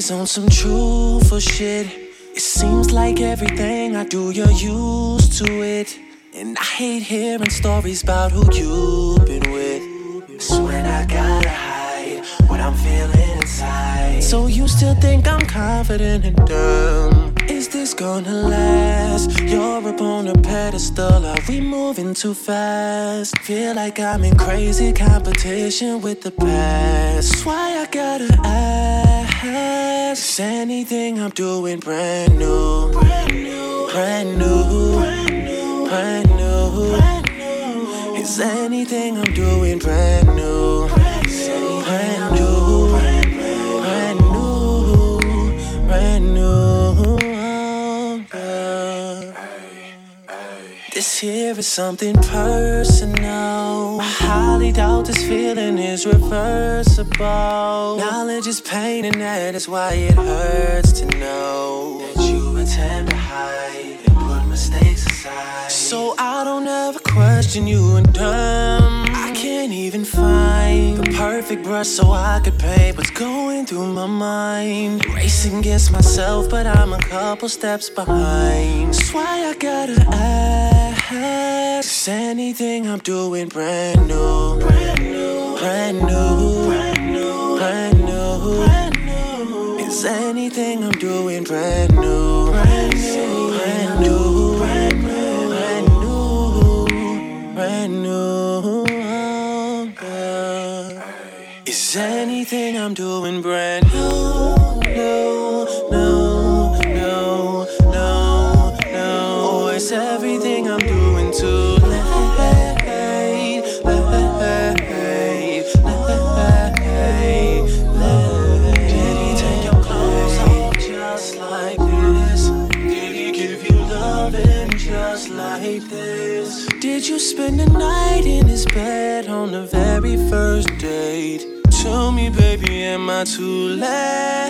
Is on some truthful shit. It seems like everything I do, you're used to it. And I hate hearing stories about who you've been with. It's when I gotta hide what I'm feeling inside. So you still think I'm confident and dumb? Is this gonna last? You're up on a pedestal, are we moving too fast? Feel like I'm in crazy competition with the past. Why I gotta ask. Is anything I'm doing brand new? Brand new, brand new, brand new. Is anything I'm doing? Brand new, here is something personal. I highly doubt this feeling is reversible. Knowledge is pain, and that is why it hurts to know that you attempt to hide and put mistakes aside. So I don't ever question you and dumb. I can't even find the perfect brush so I could paint what's going through my mind. Racing against myself, but I'm a couple steps behind. That's why I gotta ask. Is anything I'm doing brand new? Brand new, brand new, brand new, brand new, brand new. Is anything I'm doing brand new? Brand new, brand new, brand new, brand new, brand new. Is anything I'm doing brand new? Spend the night in his bed on the very first date? Tell me, baby, am I too late?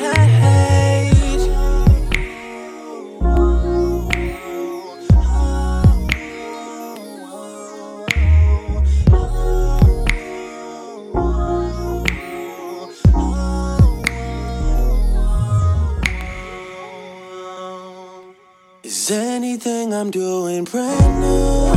Is anything I'm doing brand new?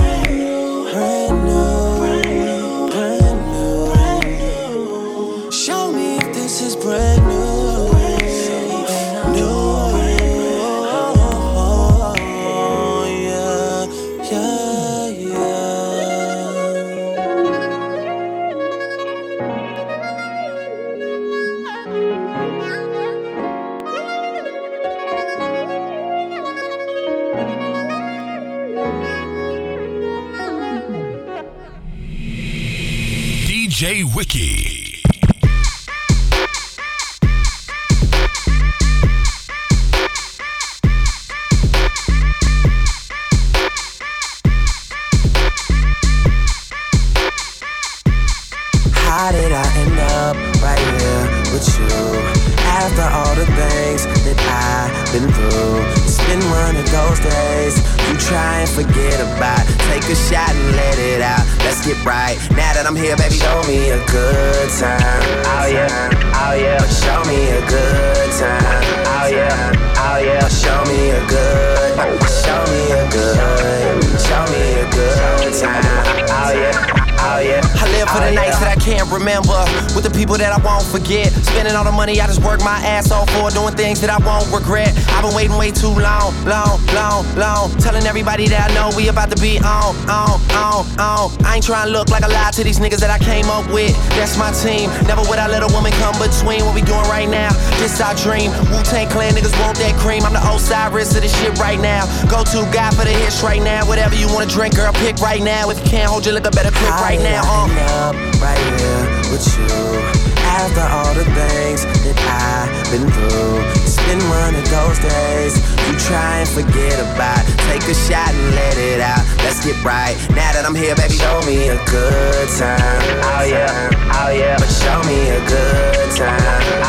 You try and forget about. Take a shot and let it out. Let's get right. Now that I'm here, baby, show me a good time. Oh yeah, oh yeah. Show me a good time. Oh yeah, oh yeah. Show me a good, show me a good, show me a good time. Oh yeah. Oh, yeah. I live for the oh, nights yeah. that I can't remember. With the people that I won't forget. Spending all the money I just work my ass off for. Doing things that I won't regret. I've been waiting way too long, long, long, long. Telling everybody that I know we about to be on, on, on, on. I ain't trying to look like a lie to these niggas that I came up with. That's my team. Never would I let a woman come between what we doing right now. This our dream. Wu Tang Clan niggas want that cream. I'm the Osiris of this shit right now. Go to God for the hits right now. Whatever you wanna drink, girl, pick right now. If you can't hold your liquor, better pick right right now. End up right here with you. After all the things that I've been through, it's been one of those days you try and forget about. Take a shot and let it out. Let's get right. Now that I'm here, baby, show me a good time. Oh yeah, oh yeah. But show me a good time.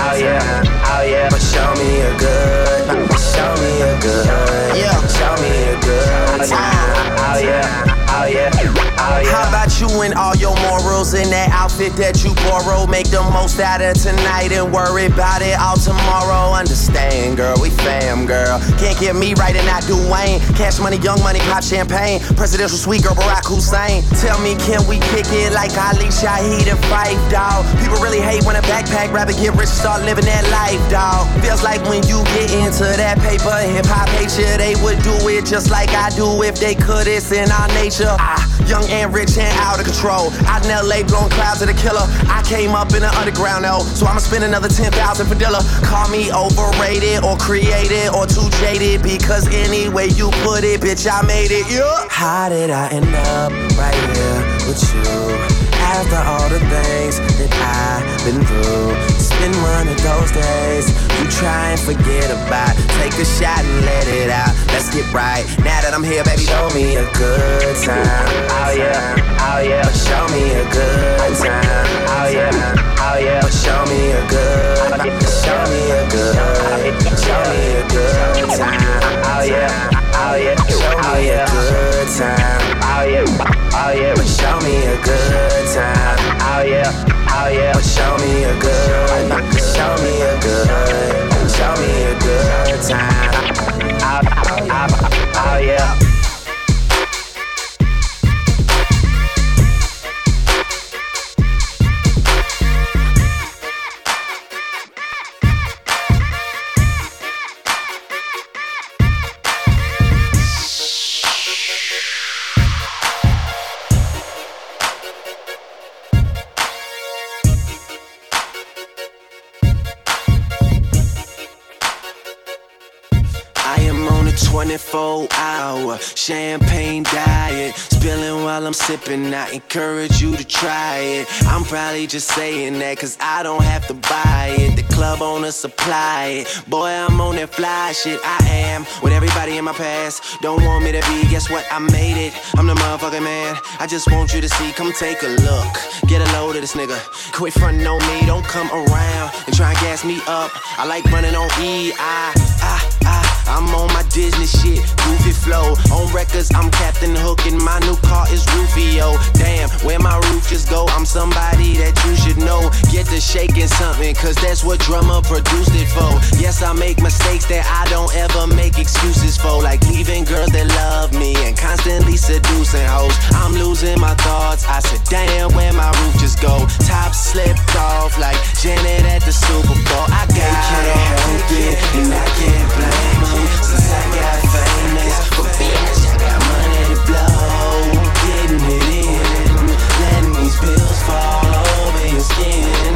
Oh yeah, oh yeah. But show me a good. Show me a good. Yeah. Show me a good oh, time. Oh yeah, oh yeah. Oh, yeah. How about you and all your morals in that outfit that you borrow? Make the most out of tonight and worry about it all tomorrow. Understand, girl, we fam, girl. Can't get me right and not Dwayne. Cash money, young money, pop champagne. Presidential suite girl, Barack Hussein. Tell me, can we kick it like Ali Shaheed and Phife, dog? People really hate when a backpack rather get rich, and start living that life, dog. Feels like when you get into that paper, hip hop you, they would do it just like I do if they could. It's in our nature. Ah, young and rich and out of control. Out in LA, blowing clouds of the killer. I came up in the underground, though, so I'ma spend another 10,000 for Dilla. Call me overrated or created or too jaded because any way you put it, bitch, I made it, yeah. How did I end up right here with you? After all the things that I've been through, it's been one of those days you try and forget about. Take a shot and let it out. Let's get right. Now that I'm here, baby, show me a good time. Oh yeah, oh yeah. Show me a good time. Oh yeah, oh yeah. Show me a good. Show me a good. Show me a good time. Oh yeah, oh yeah. Show me a good time. Oh yeah. Oh yeah, but show me a good time. Oh yeah, oh yeah, but show me a good, show me a good, show me a good time. Oh, oh, oh, oh yeah. 24 hour champagne diet. Spilling while I'm sipping, I encourage you to try it. I'm probably just saying that cause I don't have to buy it. The club owner supply it. Boy, I'm on that fly shit. I am with everybody in my past. Don't want me to be, guess what? I made it. I'm the motherfucking man. I just want you to see, come take a look. Get a load of this nigga. Quit frontin' on me, don't come around and try and gas me up. I like running on E. I, I, I. I'm on my Disney shit, goofy flow. On records, I'm Captain Hook, and my new car is Rufio. Damn, where my roof just go? I'm somebody that you should know. Get to shaking something, cause that's what Drumma produced it for. Yes, I make mistakes that I don't ever make excuses for, like leaving girls that love me and constantly seducing hoes. I'm losing my thoughts. I said, damn, where my roof just go? Top slipped off like Janet at the Super Bowl. I got they can't help it, and I can't blame them since I got famous. I got money to blow, getting it in, letting these bills fall over your skin.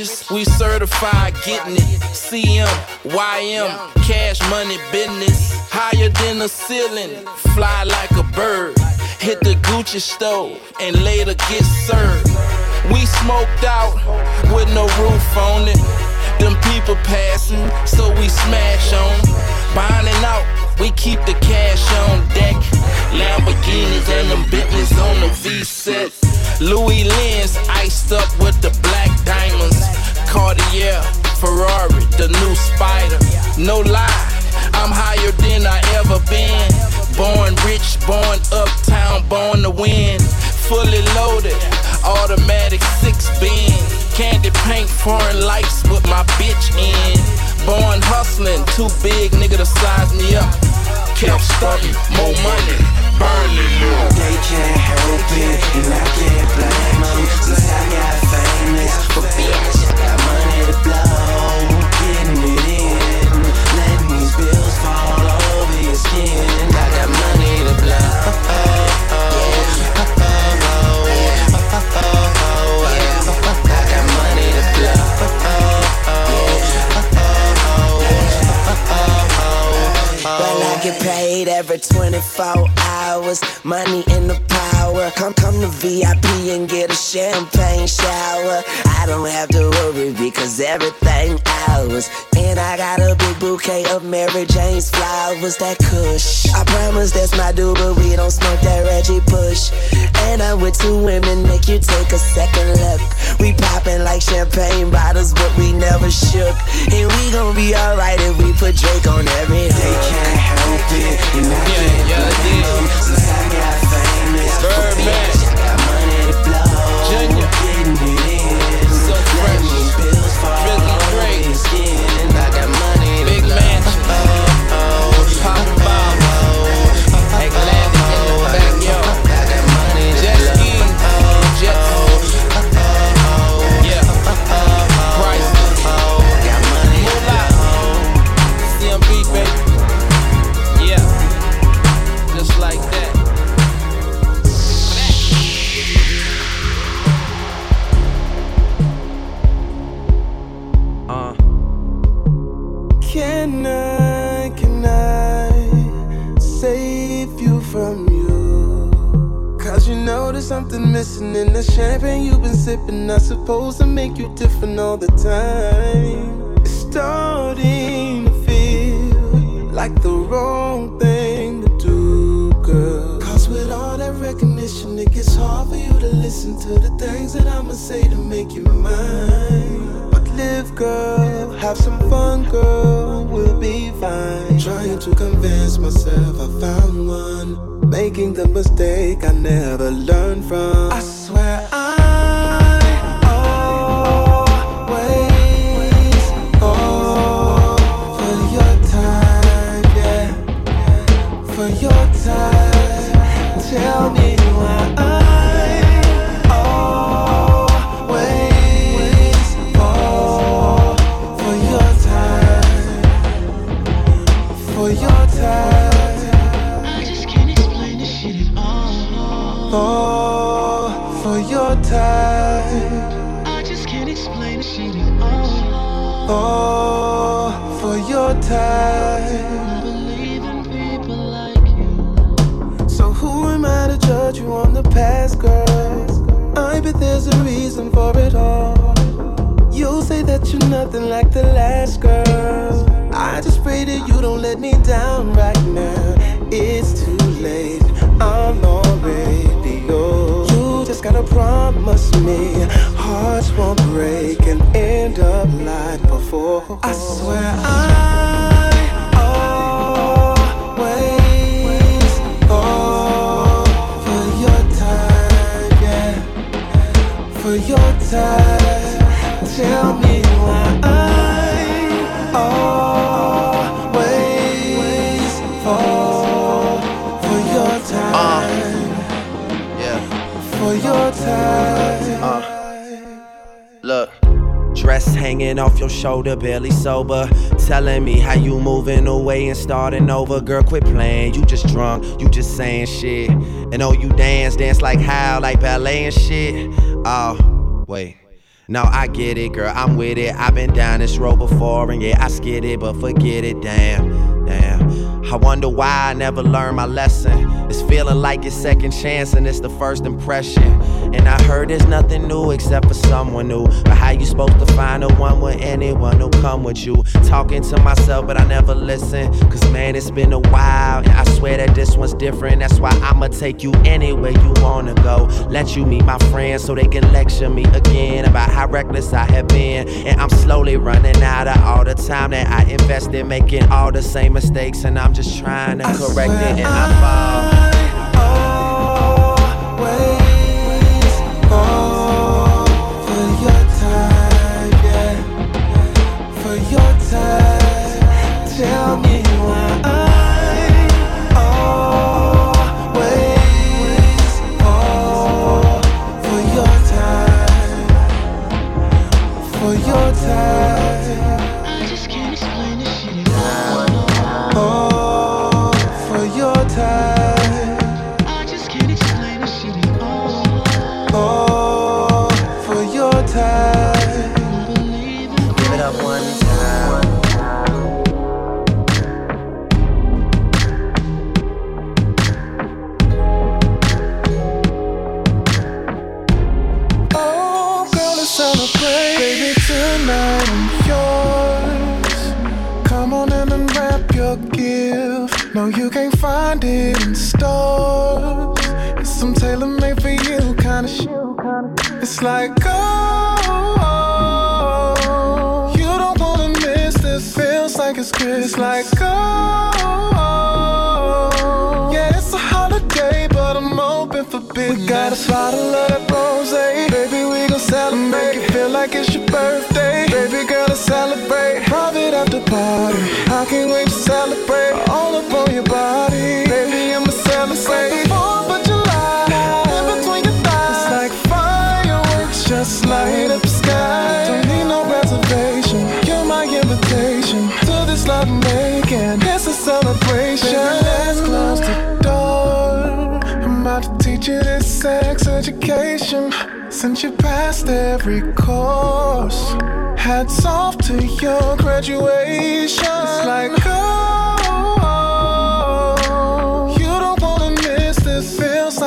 Richest, we certified getting it. CM, YM, cash money business. Higher than the ceiling, fly like a bird. Hit the Gucci store and later get served. We smoked out with no roof on it. Them people passing, so we smash on. Bonding out, we keep the cash on deck. Lamborghinis and them Bentleys on the V set. Louis Lens iced up with the black diamonds. Cartier, Ferrari, the new Spider. No lie, I'm higher than I ever been. Born rich, born uptown, born to win. Fully loaded, automatic six bin. Candy paint, foreign lights with my bitch in. Born hustling, too big nigga to size me up. Kept starting, more money, burning. They can't help it, and I can't blame them Since I got famous, but bitch, I got money to blow get paid every 24 hours. Money in the power. Come, come to VIP and get a champagne shower. I don't have to worry because everything ours. And I got a big bouquet of Mary Jane's flowers. That Kush. I promise that's my dude, but we don't smoke that Reggie Bush. And I'm with two women, make you take a second look. We popping like champagne bottles, but we never shook. And we gon' be alright if we put Drake on every day. Can't help it, you know yeah, yeah, yeah. Since I got famous, Birdman, missing in the champagne you've been sipping. Not supposed to make you different all the time. It's starting to feel like the wrong thing to do, girl. Cause with all that recognition, it gets hard for you to listen to the things that I'ma say to make you mine. But live, girl, have some fun, girl, we'll be fine. Trying to convince myself I found one, making the mistake I never learned from. I swear I always the past, girl? I bet there's a reason for it all. You'll say that you're nothing like the last girl. I just pray that you don't let me down right now. It's too late. I'm already yours. You just gotta promise me hearts won't break and end up like before. I swear I for your time. Tell me Hanging off your shoulder, barely sober. Telling me how you moving away and starting over. Girl, quit playing. You just drunk, you just saying shit. And oh, you dance, dance like how, like ballet and shit. Oh, wait. No, I get it, girl, I'm with it. I've been down this road before, and yeah, I skid it, but forget it, damn. I wonder why I never learned my lesson. It's feeling like it's second chance, and it's the first impression. And I heard there's nothing new except for someone new. But how you supposed to find a one with anyone who come with you? Talking to myself, but I never listen. Cause man, it's been a while, and I swear that this one's different. That's why I'ma take you anywhere you wanna go. Let you meet my friends so they can lecture me again about how reckless I have been. And I'm slowly running out of all the time that I invested making all the same mistakes. And I'm just trying to correct it, and I fall. always fall for your time, yeah, for your time. Tell me you can't find it in stores. It's some tailor made for you kind of shit. It's like, oh, you don't wanna miss this. Feels like it's Chris. Like, oh, yeah, it's a holiday, but I'm open for business. We got a bottle of that rose, baby. We gon' celebrate. Make it feel like it's your birthday, baby girl. To celebrate, private after party. I can't wait to celebrate your body, baby. I'ma celebrate. Fourth of July, in between your thighs, it's like fireworks, just light up the sky. Don't need no reservation. You're my invitation to this love making. It's a celebration. Baby, let's close the door. I'm about to teach you this sex education. Since you passed every course, hats off to your graduation. It's like, oh,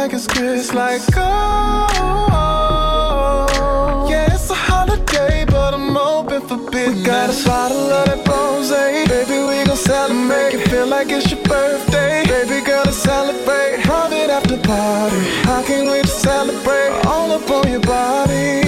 like it's Chris. Like, oh, yeah, it's a holiday, but I'm open for business. We got a bottle of that rose, baby. We gon' celebrate. Make it feel like it's your birthday, baby girl. To celebrate, private after party. I can't wait to celebrate all up on your body,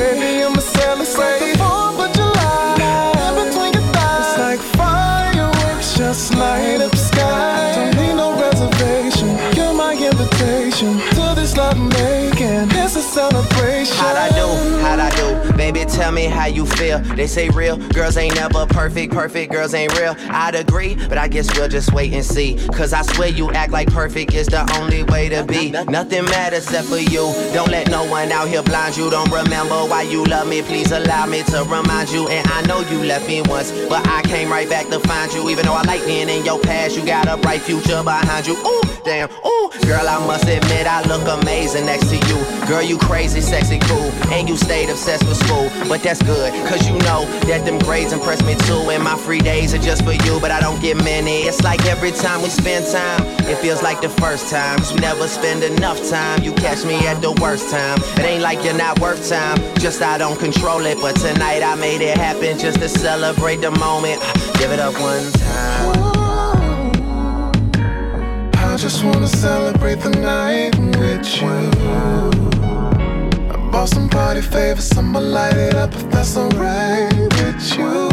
Baby, tell me how you feel. They say real girls ain't never perfect, perfect girls ain't real. I'd agree, but I guess we'll just wait and see. Cause I swear you act like perfect is the only way to be. Nothing matters except for you. Don't let no one out here blind you. Don't remember why you love me. Please allow me to remind you. And I know you left me once, but I came right back to find you. Even though I like being in your past, you got a bright future behind you. Ooh, damn, ooh. Girl, I must admit, I look amazing next to you. Girl, you crazy, sexy, cool. And you stayed obsessed with school. But that's good, cause you know that them grades impress me too. And my free days are just for you, but I don't get many. It's like every time we spend time, it feels like the first time. 'Cause we never spend enough time. You catch me at the worst time. It ain't like you're not worth time, just I don't control it. But tonight I made it happen just to celebrate the moment. Give it up one time. I just wanna celebrate the night with you. Bought some party favors, I'ma light it up if that's alright with you.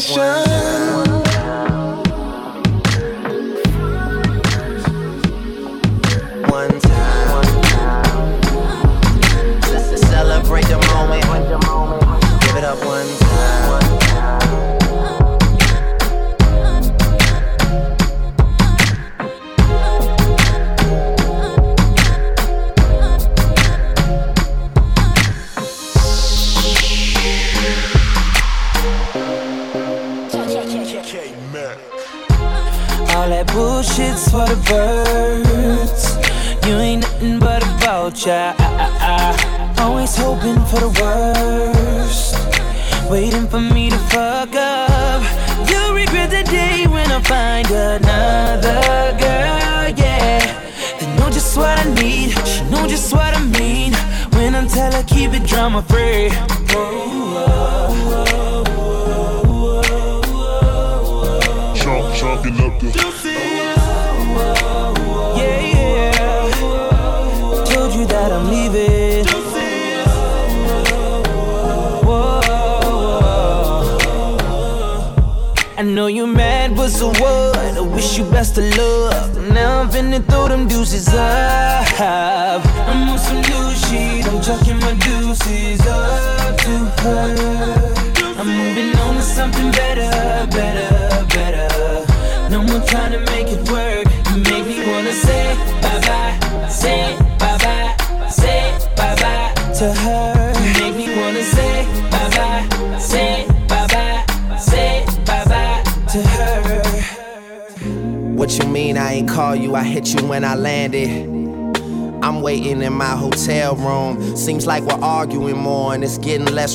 Celebration. One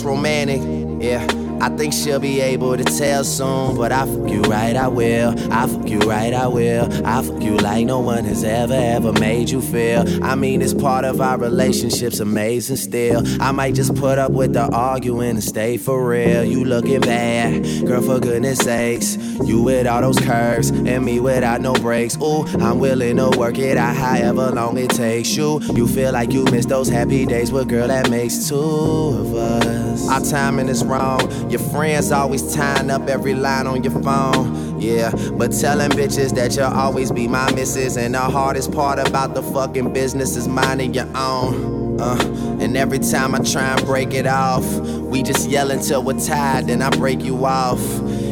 romantic. Yeah. I think she'll be able to tell soon, but I fuck you right, I will. I fuck you right, I will. I fuck you like no one has ever, ever made you feel. I mean, it's part of our relationship's amazing still. I might just put up with the arguing and stay for real. You looking bad, girl, for goodness sakes. You with all those curves and me without no breaks. Ooh, I'm willing to work it out however long it takes you. You feel like you miss those happy days with girl that makes two of us. Our timing is wrong. Your friends always tying up every line on your phone. Yeah, but telling bitches that you'll always be my missus. And the hardest part about the fucking business is minding your own. Uh, and every time I try and break it off, we just yell until we're tired, then I break you off.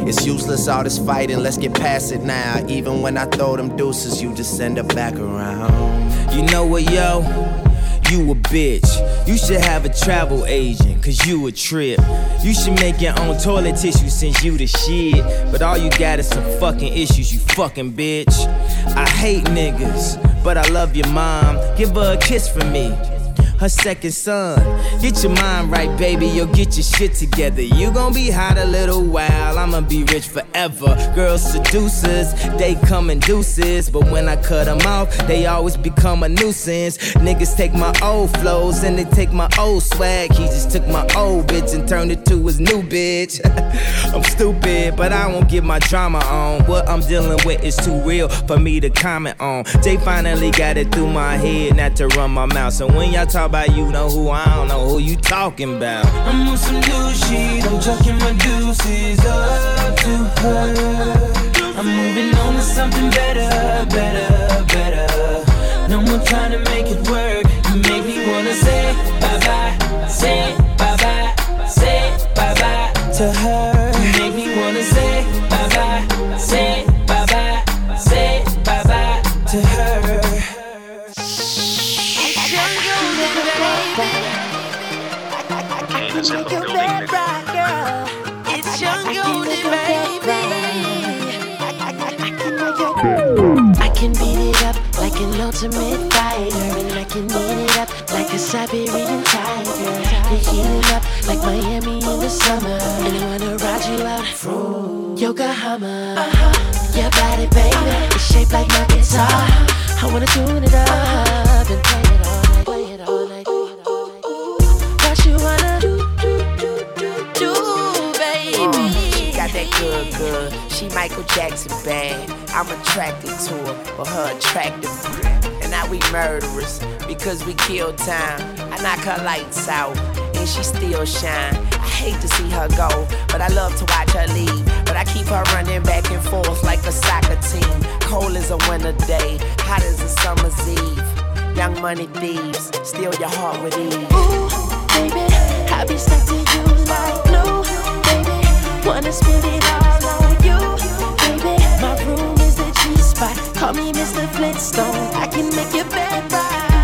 It's useless all this fighting, let's get past it now. Even when I throw them deuces, you just send it back around. You know what, yo? You a bitch. You should have a travel agent, cause you a trip. You should make your own toilet tissue since you the shit. But all you got is some fucking issues, you fucking bitch. I hate niggas, but I love your mom. Give her a kiss for me her second son. Get your mind right, baby, you'll get your shit together. You gon' be hot a little while, I'ma be rich forever. Girls seducers, they come in deuces, but when I cut them off, they always become a nuisance. Niggas take my old flows and they take my old swag. He just took my old bitch and turned it to his new bitch. I'm stupid, but I won't get my drama on. What I'm dealing with is too real for me to comment on. Jay finally got it through my head not to run my mouth. So when y'all talk about you know who I don't know who you talking about. I'm on some new shit, I'm chucking my deuces up to her. I'm moving on to something better, better, better. No more trying to make it work. Yokohama. Uh-huh. Your body, baby, it's shaped like my guitar. I wanna tune it up and play it all night, play it all night. What you wanna do, do, do, do, do, baby? She got that good, good. She Michael Jackson bad. I'm attracted to her for her attractive. And now we murderers because we kill time. I knock her lights out and she still shine. I hate to see her go, but I love to watch her leave. But I keep her running back and forth like a soccer team. Cold as a winter day, hot as a summer's eve. Young money thieves, steal your heart with ease. Ooh, baby, I be stuck to you like glue, baby. Wanna spend it all on you, baby. My room is the G spot. Call me Mr. Flintstone. I can make your bed right.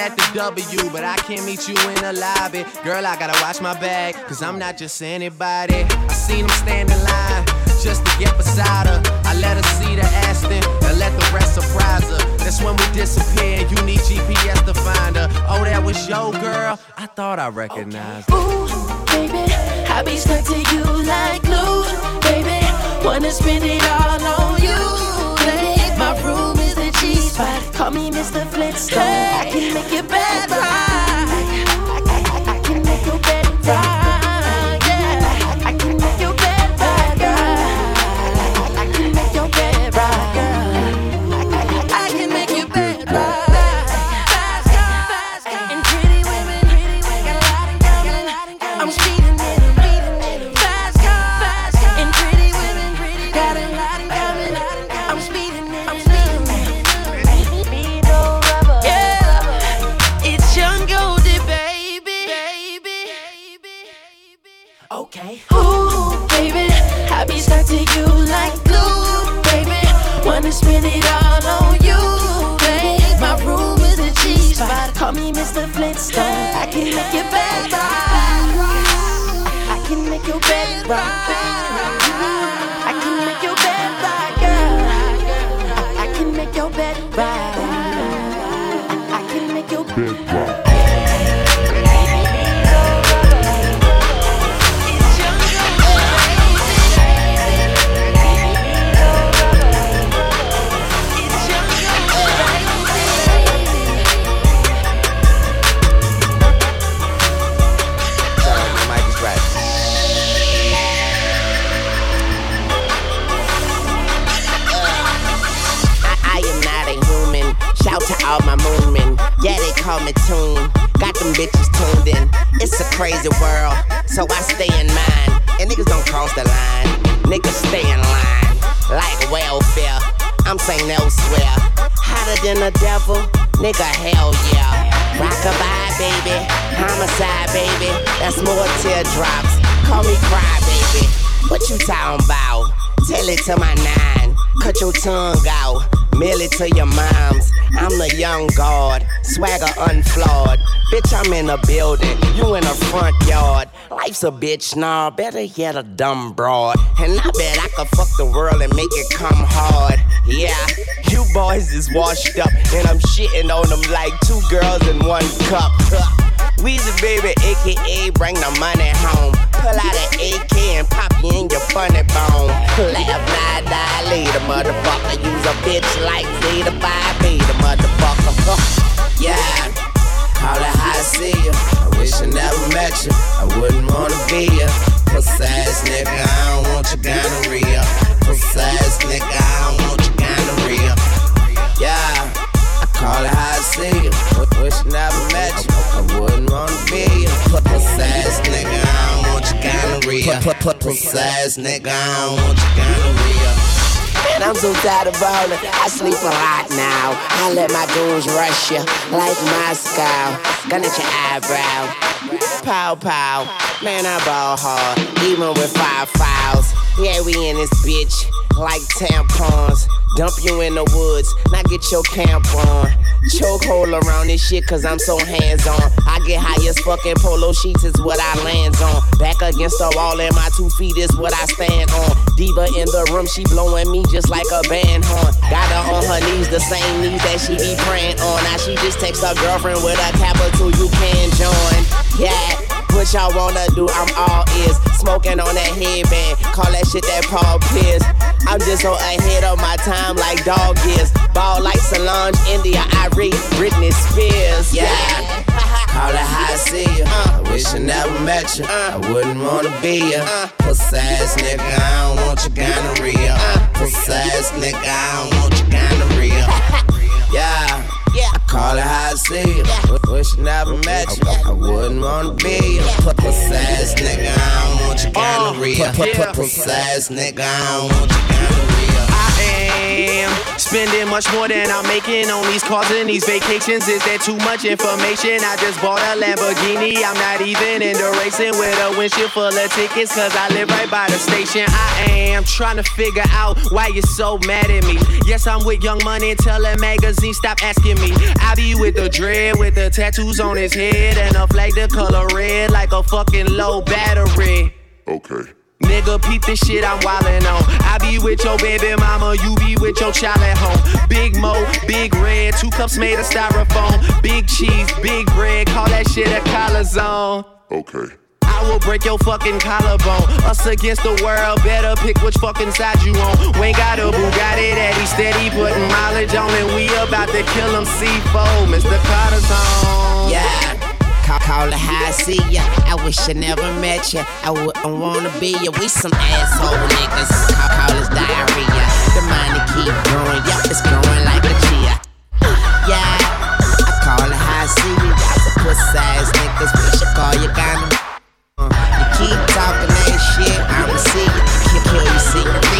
At the W, but I can't meet you in the lobby. Girl, I gotta watch my bag, cause I'm not just anybody. I seen him stand in line just to get beside her. I let her see the Aston and let the rest surprise her. That's when we disappear, you need GPS to find her. Oh, that was your girl? I thought I recognized her. Ooh, baby, I be stuck to you like glue, baby. Wanna spend it all on you, baby. My room is the G spot. Call me Mr. Flintstone. I can make your bed right. I, I, I can make your bed right. Homicide, baby. That's more teardrops. Call me cry, baby. What you talking about? Tell it to my nine. Cut your tongue out. Mail it to your moms. I'm the young guard, swagger unflawed. Bitch, I'm in a building, you in a front yard. Life's a bitch, nah, better yet a dumb broad. And I bet I could fuck the world and make it come hard. Yeah, you boys is washed up, and I'm shitting on them like two girls in one cup. Weezy baby, aka bring the money home. Pull out an AK and pop you in your funny bone. Laugh, die, die, later, motherfucker. Use a bitch like Zeta Phi Beta, motherfucker. yeah, call it how I see you. I wish I never met you. I wouldn't wanna be you. Pussy ass nigga, I don't want your gonorrhea. Pussy ass nigga, I don't want your gonorrhea. Yeah, call it how I see you. Wish I never met you. I wouldn't wanna be you. Pussy ass nigga, I don't want your gonorrhea. Pussy ass nigga, I don't want your gonorrhea. Man, I'm so tired of ballin'. I sleep a lot now. I let my goons rush you like Moscow. Gun at your eyebrow. Pow pow. Man, I ball hard, even with five fouls. Yeah, we in this bitch like tampons. Dump you in the woods, now get your camp on. Chokehold around this shit, cause I'm so hands on. I get high as fucking polo sheets, is what I lands on. Back against the wall, and my two feet is what I stand on. Diva in the room, she blowing me just like a band horn. Got her on her knees, the same knees that she be praying on. Now she just text her girlfriend with a capital, you can join. Yeah. What y'all wanna do? I'm all ears. Smoking on that headband. Call that shit that Paul Pierce. I'm just so ahead of my time like dog is. Ball like Solange, India, I read Britney Spears. Yeah. Call it how I see you. Uh, I wish I never met you. Uh, I wouldn't wanna be you. Uh. Pussy ass nigga, I don't want your gonorrhea. Pussy ass nigga, I don't want your gonorrhea. Yeah. Call it how I see you. Wish I never met you. I wouldn't wanna be you. Pussy ass nigga, I don't want your uh, gonorrhea. Pussy ass nigga, I don't want your gonorrhea. Am spending much more than I'm making on these cars and these vacations. Is there too much information? I just bought a Lamborghini. I'm not even into racing with a windshield full of tickets, cause I live right by the station. I am trying to figure out why you're so mad at me. Yes, I'm with Young Money, tell that magazine, stop asking me. I be with the dread, with the tattoos on his head, and a flag the color red like a fucking low battery. Okay. Nigga, peep this shit I'm wildin' on. I be with your baby mama, you be with your child at home. Big Mo, big red, two cups made of styrofoam. Big cheese, big bread, call that shit a collar zone. Okay. I will break your fucking collarbone. Us against the world, better pick which fucking side you on. Wayne got a Bugatti that he steady putting mileage on, and we about to kill him C4, Mr. Carter's on. Yeah. Call, call it how I see ya. I wish I never met ya. I wouldn't wanna be ya. We some asshole niggas. Call, call us diarrhea. The money keep growing. Yup, it's growing like a chia. Yeah. I call it how I see ya. Y'all some pussy ass niggas. We should call you kind uh, You keep talking that shit. I'ma see you. Kill you, see you.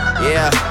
Yeah.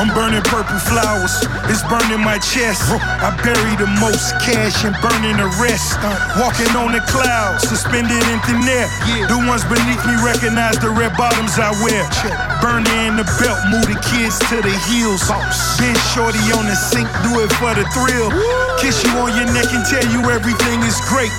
I'm burning purple flowers, it's burning my chest. I bury the most cash and burning the rest. Walking on the clouds, suspended in thin air. The ones beneath me recognize the red bottoms I wear. Burning in the belt, move the kids to the heels. Been shorty on the sink, do it for the thrill. Kiss you on your neck and tell you everything is great.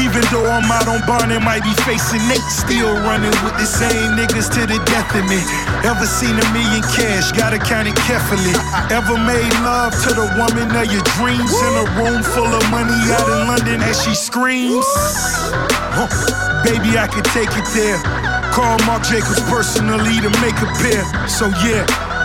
Even though I'm out on and might be facing Nate, still running with the same niggas to the death of me. Ever seen a million cash? Gotta count it carefully. Ever made love to the woman of your dreams in a room full of money out in London as she screams? Huh. Baby, I could take it there. Call Marc Jacobs personally to make a pair. So yeah.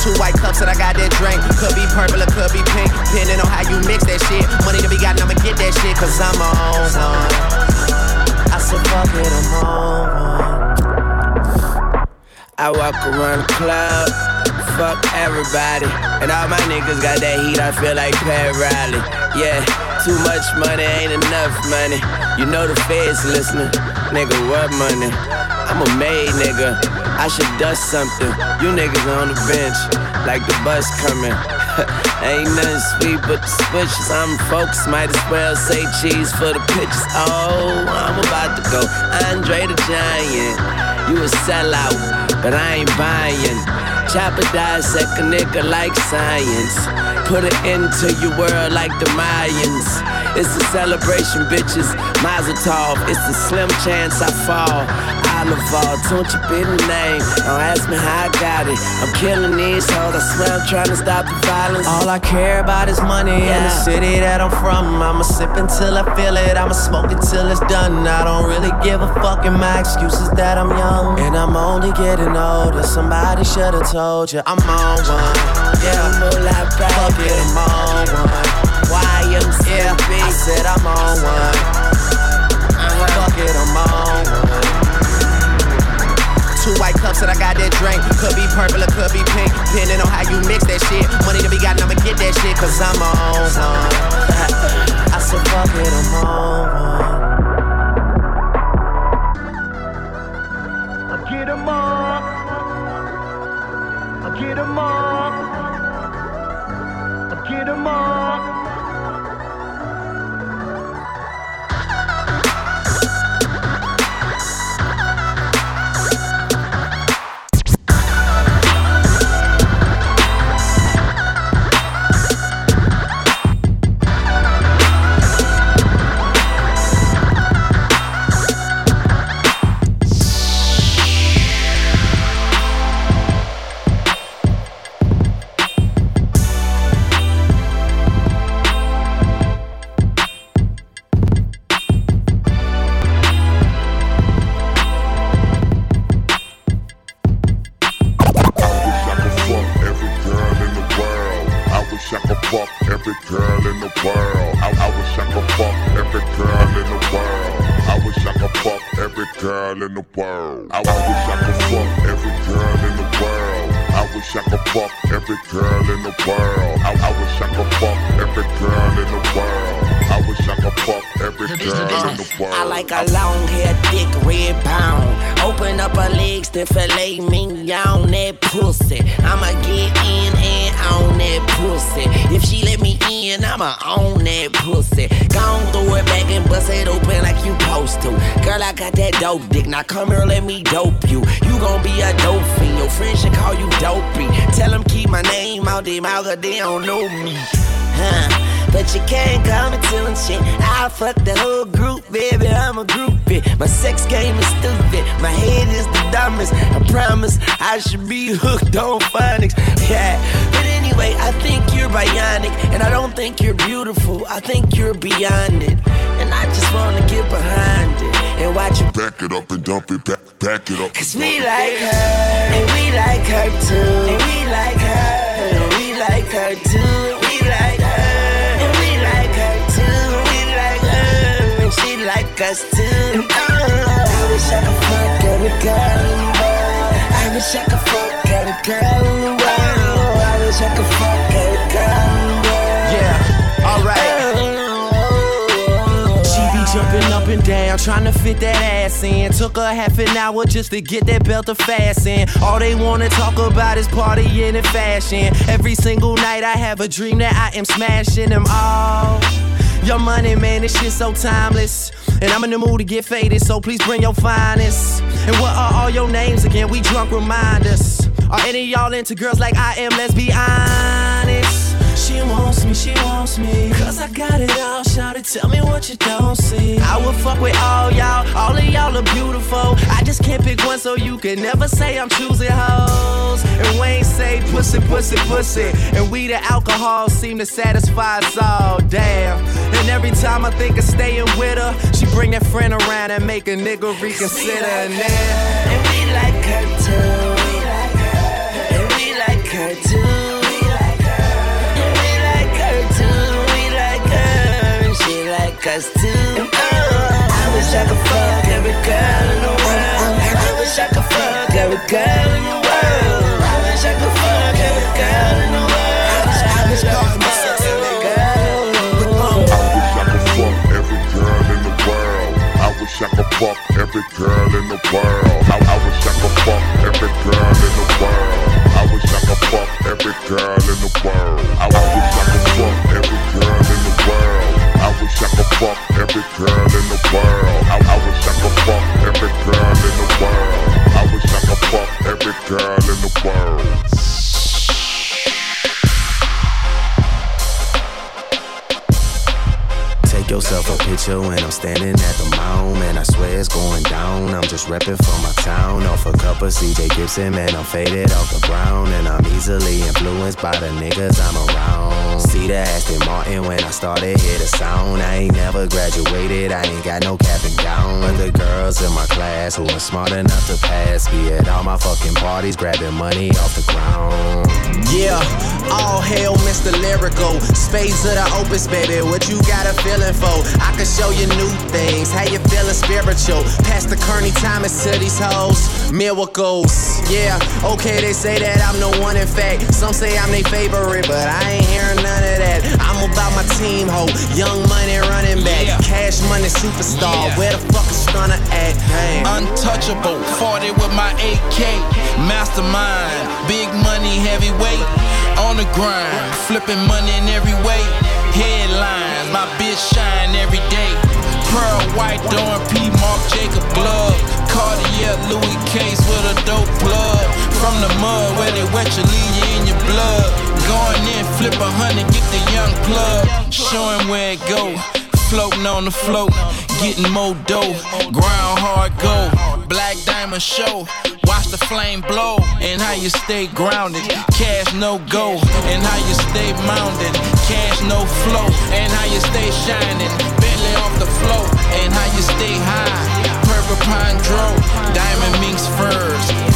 Two white cups that I got that drink. Could be purple or could be pink. Depending on how you mix that shit. Money to be got, I'ma get that shit. Cause I'm on one. I said fuck it, I'm on one. I walk around the club, fuck everybody. And all my niggas got that heat, I feel like Pat Riley. Yeah, too much money ain't enough money. You know the feds listening. Nigga, what money? I'm a made nigga. I should dust something. You niggas on the bench, like the bus coming. Ain't nothing sweet but the switches. I'm focused, might as well say cheese for the pitches. Oh, I'm about to go. Andre the Giant. You a sellout, but I ain't buying. Chopper dissect a nigga like science. Put it into your world like the Mayans. It's a celebration, bitches. Mazel tov. It's a slim chance I fall. I Oliver, don't you be the name. Don't ask me how I got it. I'm killing these hoes. I swear I'm trying to stop the violence. All I care about is money in the city that I'm from. I'ma sip until I feel it. I'ma smoke until it's done. I don't really give a fuck, and my excuse is that I'm young. And I'm only getting older. Somebody should've told you I'm on one. Yeah, fuck it, I'm on one. YMCB. Yeah, I said I'm on one. Uh-huh. Fuck it, I'm on one. Two white cups that I got that drink. Could be purple or could be pink. Depending on how you mix that shit. Money to be got, I'ma get that shit. Cause I'm on one. I said fuck it, I'm on one. I, could fuck every girl in the world. I wish I could fuck every girl in the world. I, wish I could fuck every girl in the world. I wish I could fuck every girl in the world. I wish I could fuck every girl in the world. I wish I could fuck every girl in the world. I like a long hair, thick, red pound. Open up her legs, then fillet me on that pussy. I'ma get in and on that pussy. If she let me in, I'ma own that pussy. Gon' throw it back and bust it open like you supposed to. Girl, I got that dope dick. Now come here, let me dope you. You gon' be a dope fiend. Your friends should call you dopey. Tell them keep my name out their mouth, cause they don't know me. Huh. But you can't call me till shit. I fuck the whole group, baby. I'm a groupie. My sex game is stupid. My head is the dumbest. I promise I should be hooked on phonics. Yeah. But anyway, I think you're bionic. And I don't think you're beautiful. I think you're beyond it. And I just wanna get behind it. And watch you back it up and dump it back, back it up. Cause we like her, and we like her too. And we like her, and we like her too. Us. Oh, I wish I could fuck every girl in the world. I wish I could fuck every girl in the world. I wish I could fuck every girl in the world. Yeah, alright. Oh. She be jumping up and down, trying to fit that ass in. Took her half an hour just to get that belt to fasten. All they wanna talk about is partying and fashion. Every single night I have a dream that I am smashing them all. Your money, man, this shit so timeless. And I'm in the mood to get faded, so please bring your finest. And what are all your names again? We drunk reminders. Are any y'all into girls like I am? Let's be honest. She wants me, she wants me. Cause I got it all, shout it, tell me what you don't see. I would fuck with all y'all, all of y'all are beautiful. I just can't pick one, so you can never say I'm choosing hoes. And Wayne say pussy, pussy, pussy. And we the alcohol seem to satisfy us all, damn. And every time I think of staying with her, she bring that friend around and make a nigga reconsider. And us too. Oh, uh. I wish I could fuck every girl in the world. I wish I could fuck every girl in the world. I wish I could fuck every girl in the world. I wish I could fuck every girl in the world. I wish I could fuck every girl in the world. I, wish I could fuck every girl in the world. I wish I could fuck every girl in the world. I, I wish I could fuck every I wish I could fuck every girl in the world. I, I wish I could fuck every girl in the world. I wish I could fuck every girl in the world. Yourself a picture when I'm standing at the mound. Man, I swear it's going down. I'm just repping for my town. Off a cup of CJ Gibson, man, I'm faded off the ground. And I'm easily influenced by the niggas I'm around. See the Aston Martin when I started, hear the sound. I ain't never graduated, I ain't got no cap and gown. But the girls in my class who are smart enough to pass me at all my fucking parties, grabbing money off the ground. Yeah, all hail Mr. Lyrical. Spades of the opus, baby. What you got a feeling I can show you new things. How you feeling spiritual? Pastor the Kearney Thomas to these hoes. Miracles. Yeah, okay, they say that I'm the one in fact. Some say I'm their favorite, but I ain't hearing none of that. I'm about my team, ho. Young money running back. Yeah. Cash money superstar. Yeah. Where the fuck is gonna act? Hey. Untouchable, 40 with my AK. Mastermind, big money, heavyweight. On the grind, flipping money in every way. Headlines, my bitch shine every day. Pearl white, Dom P, Marc Jacob glove. Cartier, Louis case with a dope plug. From the mud where they wet you, leave you in your blood. Going in, flip a hundred, get the young plug. Showing where it go. Floating on the float, getting more dough. Ground hard go, black diamond show. Watch the flame blow, and how you stay grounded. Cash no go, and how you stay mounted. Cash no flow, and how you stay shining. Bentley off the floor, and how you stay high. Purple pine dro, diamond minks furs.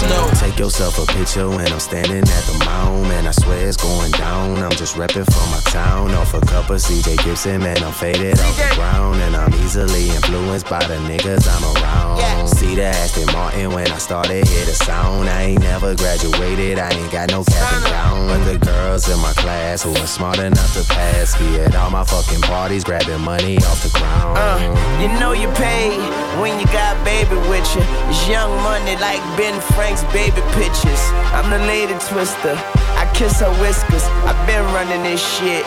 Snow. Take yourself a picture when I'm standing at the mound, man. I swear it's going down. I'm just repping for my town. Off a cup of CJ Gibson, man. I'm faded off the ground, and I'm easily influenced by the niggas I'm around. Yeah. See the Aston Martin when I started, hear the sound. I ain't never graduated, I ain't got no cap and gown. But the girls in my class who are smart enough to pass be at all my fucking parties, grabbing money off the ground. Uh, you know you pay when you got baby with you. It's young money like Ben Frank's baby pictures. I'm the lady twister. I kiss her whiskers. I've been running this shit.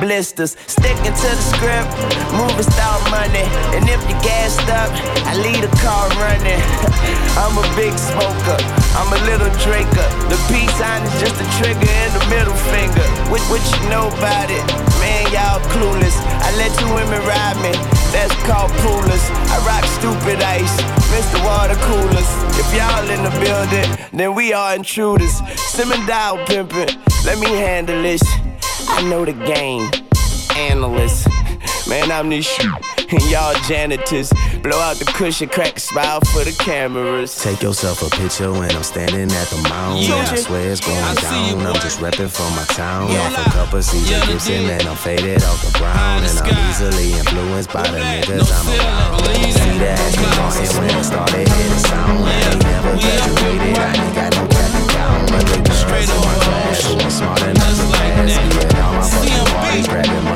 Blisters, sticking to the script, moving style money. And if you gassed up, I leave the car running. I'm a big smoker, I'm a little drinker. The peace sign is just a trigger and the middle finger. What, what you know about it? Man, y'all clueless. I let two women ride me, that's called poolers. I rock stupid ice, Mr. Water Coolers. If y'all in the building, then we are intruders. Simon dial pimpin', let me handle this. I know the game, analyst. Man, I'm this shit. And y'all janitors. Blow out the cushion, crack a smile for the cameras. Take yourself a picture when I'm standing at the mound. Yeah. I swear it's going I see you, down. I'm just repping for my town. Yeah. Off a cup of CJ Yeah, Gibson, and I'm faded off the ground. the And I'm easily influenced by the niggas I'm around. See that Aston Martin when I started, hitting sound. I ain't never graduated, I ain't got no cap and gown. But the girls Straight in my class who are smart enough to like pass me grabbing money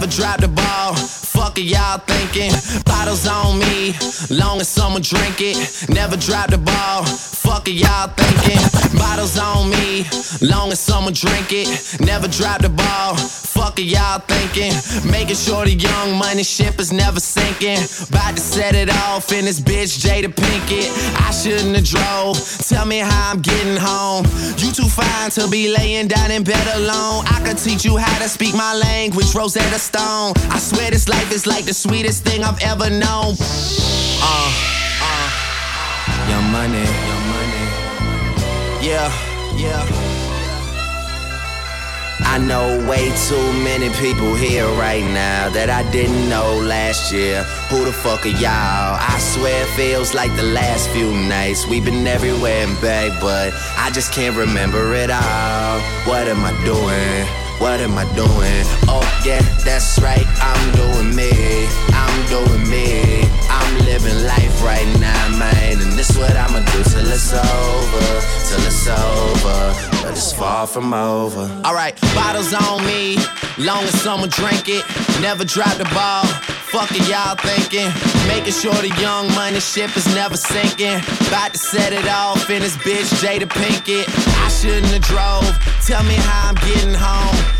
Never drop the ball. Fuck it, y'all thinking. Bottles on me, long as someone drink it. Never drop the ball. Fuck it, y'all thinking. Bottles on me, long as someone drink it. Never drop the ball. Y'all thinking. Making sure the young money ship is never sinking. About to set it off in this bitch Jada Pinkett. I shouldn't have drove. Tell me how I'm getting home. You too fine to be laying down in bed alone. I could teach you how to speak my language, Rosetta Stone. I swear this life is like the sweetest thing I've ever known. Uh, uh, young money, young money. Yeah, yeah. I know way too many people here right now that I didn't know last year. Who the fuck are y'all? I swear it feels like the last few nights. We've been everywhere and back, but I just can't remember it all. What am I doing? What am I doing? Oh, yeah, that's right. I'm doing me. I'm doing me. I'm living life right now, man. And this what I'ma do till it's over. Till it's over. But it's far from over. Alright, bottles on me. Long as someone drink it. Never drop the ball. Fuck it, y'all thinking. Making sure the young money ship is never sinking. About to set it off in this bitch, Jada Pinkett. I shouldn't have drove. Tell me how I'm getting home.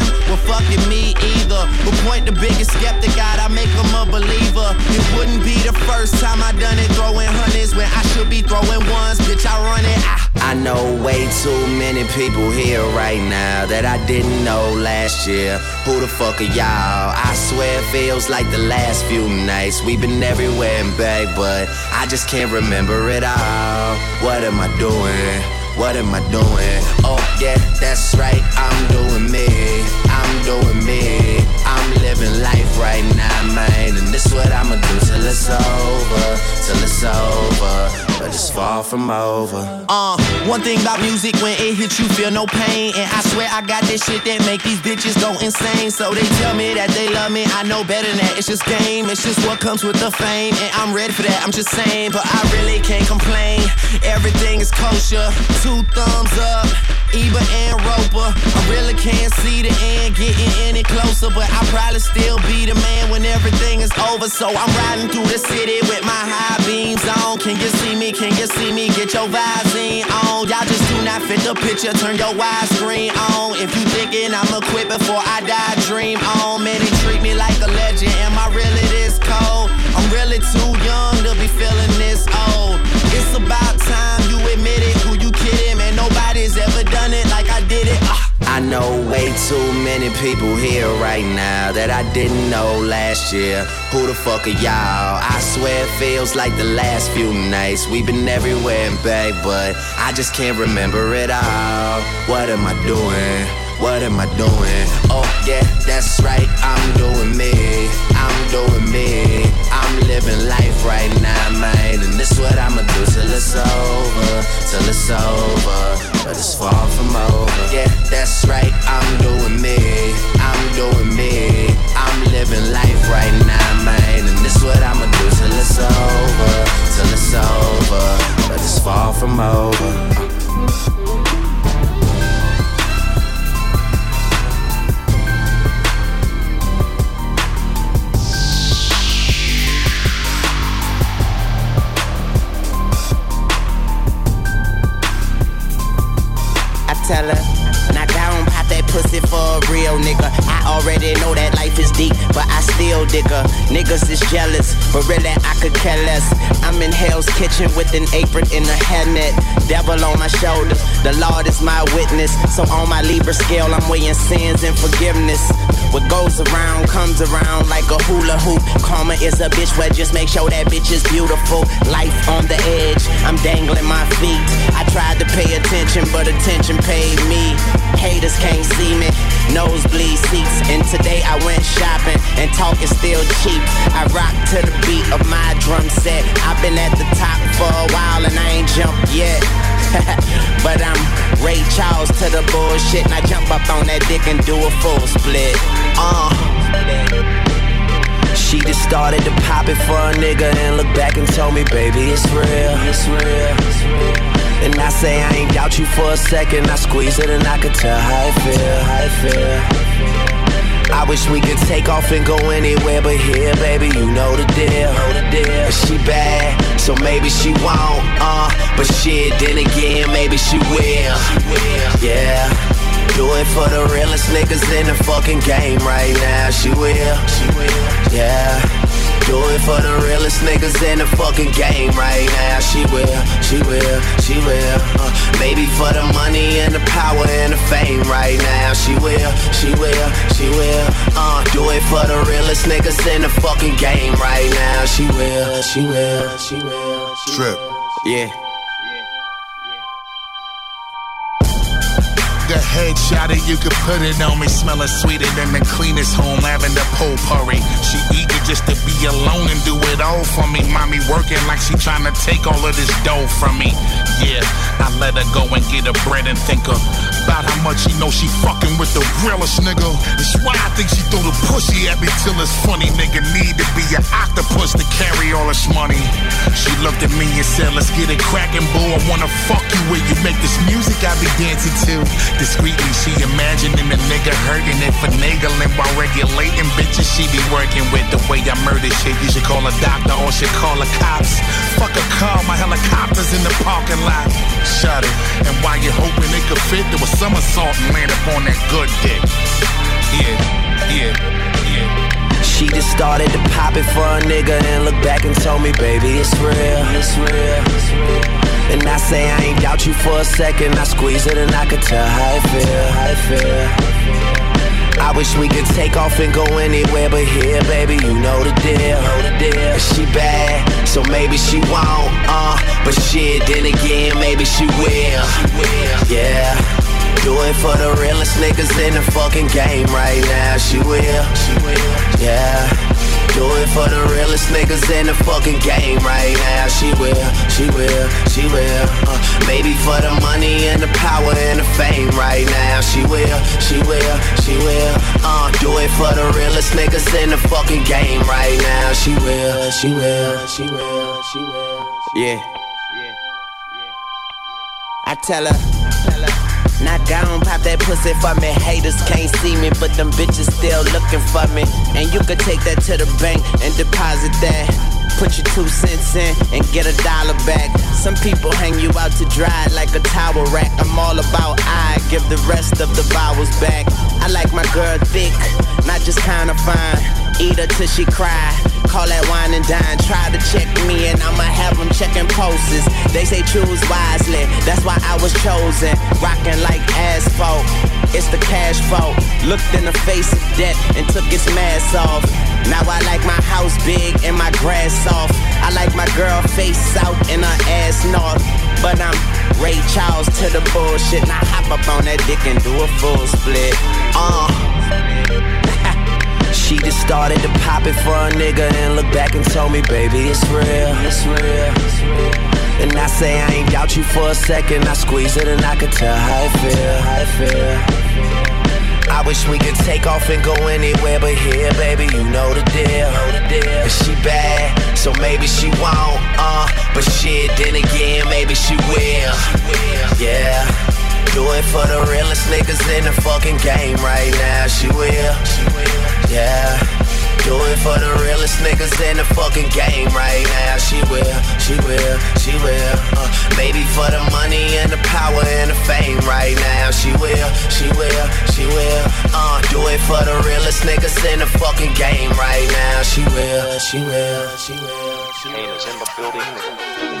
Well, fucking me either. But point the biggest skeptic out, I make him a believer. It wouldn't be the first time I done it, throwing hundreds when I should be throwing ones. Bitch, I run it. I, I know way too many people here right now that I didn't know last year. Who the fuck are y'all? I swear it feels like the last few nights. We've been everywhere and back, but I just can't remember it all. What am I doing? What am I doing? Oh, yeah, that's right, I'm doing me. Doing me. I'm living life right now, man. And this what I'ma do till it's over. Till it's over. But it's far from over. Uh, one thing about music, when it hits you, feel no pain. And I swear I got this shit that make these bitches go insane. So they tell me that they love me, I know better than that. It's just game, it's just what comes with the fame. And I'm ready for that, I'm just saying. But I really can't complain. Everything is kosher, two thumbs up. Ebert and Roeper. I really can't see the end getting any closer, but I'll probably still be the man when everything is over. So I'm riding through the city with my high beams on. Can you see me? Can you see me? Get your Visine on. Y'all just do not fit the picture. Turn your widescreen on. If you thinking I'ma quit before I die, dream on. Man, they treat me like a legend. Am I really this cold? I'm really too young to be feeling this old. It's about time you admit it. Who you kidding? Man, nobody's ever done it like I did it. Uh. I know way too many people here right now that I didn't know last year. Who the fuck are y'all? I swear it feels like the last few nights. We've been everywhere and back, but I just can't remember it all. What am I doing? What am I doing? Oh, yeah, that's right, I'm doing me. I'm doing me. Living life right now, man. And this what I'ma do till it's over. Till it's over. But it's far from over. Yeah, that's right, I'm doing me. I'm doing me. I'm living life right now, man. And this what I'ma do till it's over. Till it's over. But it's far from over. I tell knock down, pop that pussy for a real nigga. I already know that life is deep, but I still dig her. Niggas is jealous, but really I could care less. I'm in Hell's Kitchen with an apron and a hairnet. Devil on my shoulders, the Lord is my witness. So on my Libra scale, I'm weighing sins and forgiveness. What goes around comes around like a hula hoop. Karma is a bitch, but just make sure that bitch is beautiful. Life on the edge, I'm dangling my feet. I tried to pay attention, but attention paid me. Haters can't see me. Nosebleed seats. And today I went shopping, and talk is still cheap. I rock to the beat of my drum set. I've been at the top for a while, and I ain't jumped yet. but I'm Ray Charles to the bullshit, and I jump up on that dick and do a full split. Uh. She just started to pop it for a nigga and look back and told me, baby, it's real, it's real. And I say I ain't doubt you for a second. I squeeze it and I could tell how I feel, how I feel. I wish we could take off and go anywhere but here, baby. You know the deal. Know the deal. She bad, so maybe she won't. Uh, but shit, then again, maybe she will. She will. Yeah. Do it for the realest niggas in the fucking game right now. She will, she will, yeah. Do it for the realest niggas in the fucking game right now. She will, she will, she will. Uh, maybe for the money and the power and the fame right now. She will, she will, she will. Uh, do it for the realest niggas in the fucking game right now. She will, she will, she will. She Trip. Yeah. Headshot you could put it on me, smelling sweeter than the cleanest home lavender potpourri. She eager just to be alone and do it all for me. Mommy working like she trying to take all of this dough from me. Yeah, I let her go and get her bread and think about how much she know she fucking with the realest nigga. That's why I think she throw the pussy at me till it's funny. Nigga need to be an octopus to carry all this money. She looked at me and said, Let's get it crackin', boo. I wanna fuck you where you make this music I be dancing to. Discreetly, she imagining the nigga hurting and finagling while regulating bitches she be working with. The way I murder shit, you should call a doctor or should call the cops. Fuck a car, my helicopter's in the parking lot. Shut it. And while you hoping it could fit, there was somersault and land up on that good dick. Yeah, yeah, yeah. She just started to pop it for a nigga and look back and told me, baby, it's real, it's real, it's real. And I say I ain't doubt you for a second. I squeeze it and I could tell how I feel, how I feel. I wish we could take off and go anywhere but here, baby. You know the deal, know the deal. She bad, so maybe she won't. Uh, but shit, then again, maybe she will. she will. Yeah. Do it for the realest niggas in the fucking game right now. She will, she will, yeah. Do it for the realest niggas in the fucking game right now. She will, she will, she will. Uh, maybe for the money and the power and the fame right now. She will, she will, she will. Uh, do it for the realest niggas in the fucking game right now. She will, she will, she will, she will. Yeah. I tell her, I tell her. Now down, pop that pussy for me. Haters can't see me, but them bitches still looking for me. And you could take that to the bank and deposit that. Put your two cents in and get a dollar back. Some people hang you out to dry like a towel rack. I'm all about I give the rest of the vowels back. I like my girl thick, not just kinda fine. Eat her till she cry. Call that wine and dine. Try to check me and I'ma have them checking pulses. They say choose wisely, that's why I was chosen. Rocking like asphalt, it's the cash fault. Looked in the face of death and took its mask off. Now I like my house big and my grass soft. I like my girl face south and her ass north. But I'm Ray Charles to the bullshit. Now hop up on that dick and do a full split. Uh. She just started to pop it for a nigga and look back and told me, baby, it's real, it's real. And I say I ain't doubt you for a second. I squeeze it and I could tell how I feel, how I feel. I wish we could take off and go anywhere but here, baby. You know the deal. But she bad, so maybe she won't. Uh, but shit, then again, maybe she will. Yeah. Do it for the realest niggas in the fucking game right now. She will. Yeah. Do it for the realest niggas in the fucking game right now. She will, she will, she will. Uh, maybe for the money and the power and the fame right now. She will, she will, she will. Uh, do it for the realest niggas in the fucking game right now. She will, she will, she will. She will. the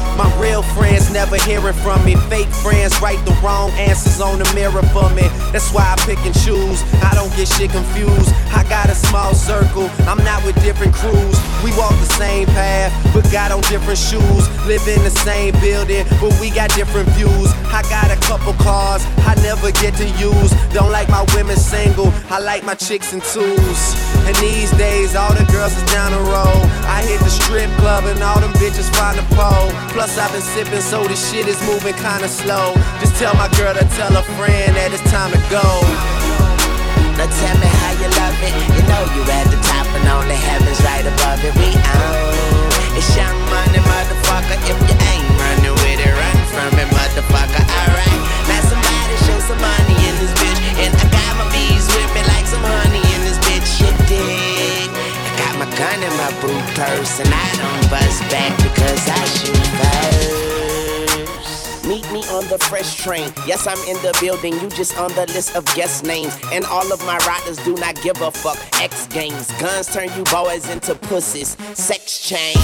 Real friends never hearing from me. Fake friends write the wrong answers on the mirror for me. That's why I pick and choose. I don't get shit confused. I got a small circle. I'm not with different crews. We walk the same path, but got on different shoes. Live in the same building, but we got different views. I got a couple cars I never get to use. Don't like my women single. I like my chicks in twos. And these days, all the girls is down the road. I hit the strip club and all them bitches find a pole. Plus, Been sipping, so this shit is moving kinda slow. Just tell my girl to tell a friend that it's time to go. Now tell me how you love it. You know you at the top and only heaven's right above it. We own. It's young money, motherfucker. If you ain't running with it, run from it, motherfucker. My boot purse and I don't bust back because I shoot first. Meet me on the fresh train. Yes, I'm in the building. You just on the list of guest names. And all of my riders do not give a fuck. X games. Guns turn you boys into pussies. Sex change.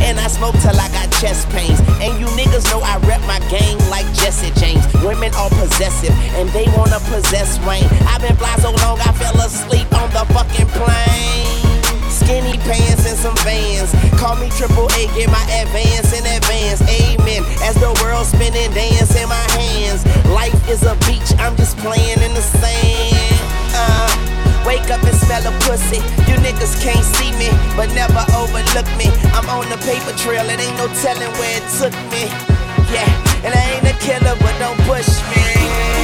And I smoke till I got chest pains. And you niggas know I rep my gang like Jesse James. Women are possessive and they wanna possess Wayne. I've been fly so long I fell asleep on the fucking plane. Skinny pants and some vans. Call me triple A, get my advance in advance. Amen. As the world spinning, dance in my hands. Life is a beach, I'm just playing in the sand. Uh, wake up and smell a pussy. You niggas can't see me, but never overlook me. I'm on the paper trail, it ain't no telling where it took me. Yeah, and I ain't a killer, but don't push me.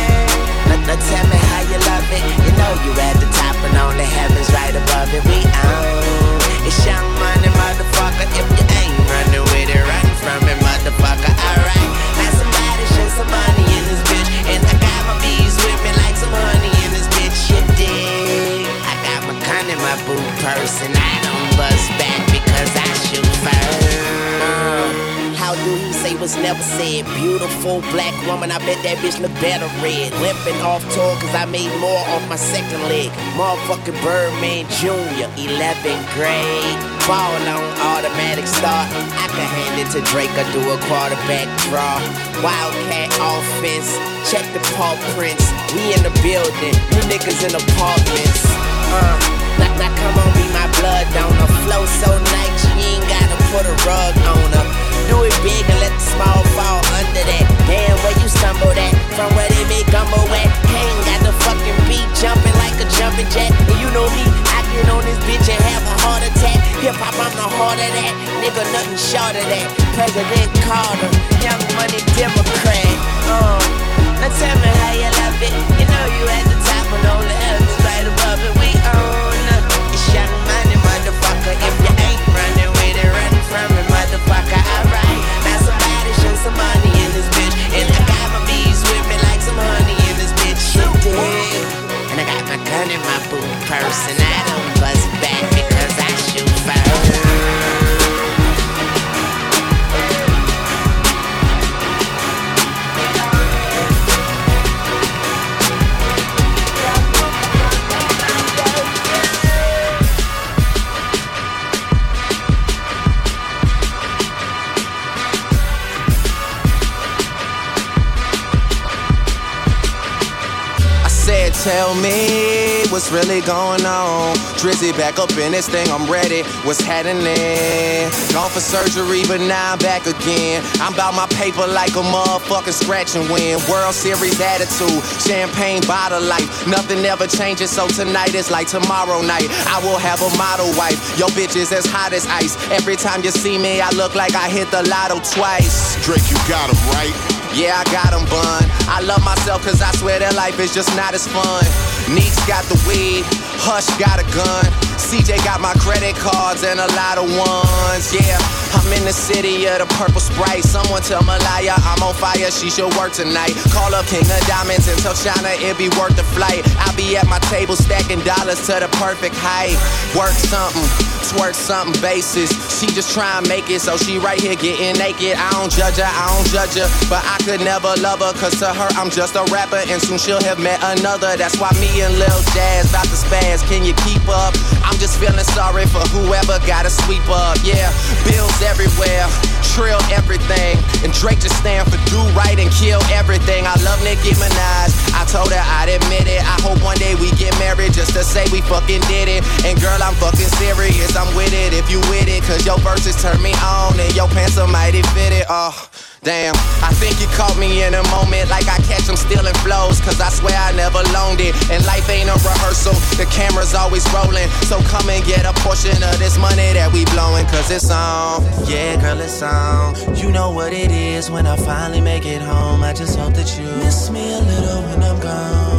Now, tell me how you love it. You know you at the top and only heaven's right above it. We own. It's young money, motherfucker. If you ain't running with it, run from it, motherfucker. Alright. Now somebody show some money in this bitch. And I got my bees with me like some honey in this bitch. You dig? I got my gun in my boot purse and I don't bust back was never said? Beautiful black woman, I bet that bitch look better red. Limping off tour cause I made more off my second leg. Motherfucking Birdman Jr., 11th grade. Ball on automatic start. I can hand it to Drake or do a quarterback draw. Wildcat offense, check the paw prints. We in the building, you niggas in apartments. Uh, now come on, be my blood donor. Flow so nice, you ain't gotta put a rug on her. Do it big and let the small fall under that. Damn, where you stumble at? From where they make gumbo at? Kane got the fucking beat jumping like a jumping jack. And you know me, I get on this bitch and have a heart attack. Hip hop, I'm the heart of that. Nigga, nothing short of that. President Carter, young money Democrat. Uh, now tell me how you love it. You know you at the top and all the right above it. We own. Some money in this bitch. And I got my bees with me like some honey in this bitch. You dig? And I got my gun in my boot purse. And I don't bust back because I shoot first. Tell me what's really going on. Drizzy back up in this thing, I'm ready. What's happening? Gone for surgery, but now I'm back again. I'm about my paper like a motherfucking scratch and win. World Series attitude, champagne bottle life. Nothing ever changes, so tonight is like tomorrow night. I will have a model wife. Your bitch is as hot as ice. Every time you see me, I look like I hit the lotto twice. Drake, you got him right. Yeah, I got them bun. I love myself cause I swear that life is just not as fun. Neeks got the weed, Hush got a gun. CJ got my credit cards and a lot of ones, yeah. I'm in the city of the purple sprite. Someone tell Malaya I'm on fire, she should work tonight. Call up King of Diamonds and tell China it be worth the flight. I'll be at my table stacking dollars to the perfect height. Work something, twerk something basis. She just try make it, so she right here getting naked. I don't judge her, I don't judge her, but I could never love her, cause to her I'm just a rapper, and soon she'll have met another. That's why me and Lil Jazz about to spaz. Can you keep up? I'm just feeling sorry for whoever gotta sweep up. Yeah, bills everywhere, trill everything. And Drake just stand for do right and kill everything. I love Nicki Minaj. I told her I'd admit it. I hope one day we get married just to say we fucking did it. And girl, I'm fucking serious. I'm with it if you with it. Cause your verses turn me on and your pants are mighty fitted. Oh. Damn, I think you caught me in a moment like I catch them stealing flows. Cause I swear I never loaned it. And life ain't a rehearsal, the camera's always rolling. So come and get a portion of this money that we blowing. Cause it's on. Yeah, girl, it's on. You know what it is when I finally make it home. I just hope that you miss me a little when I'm gone.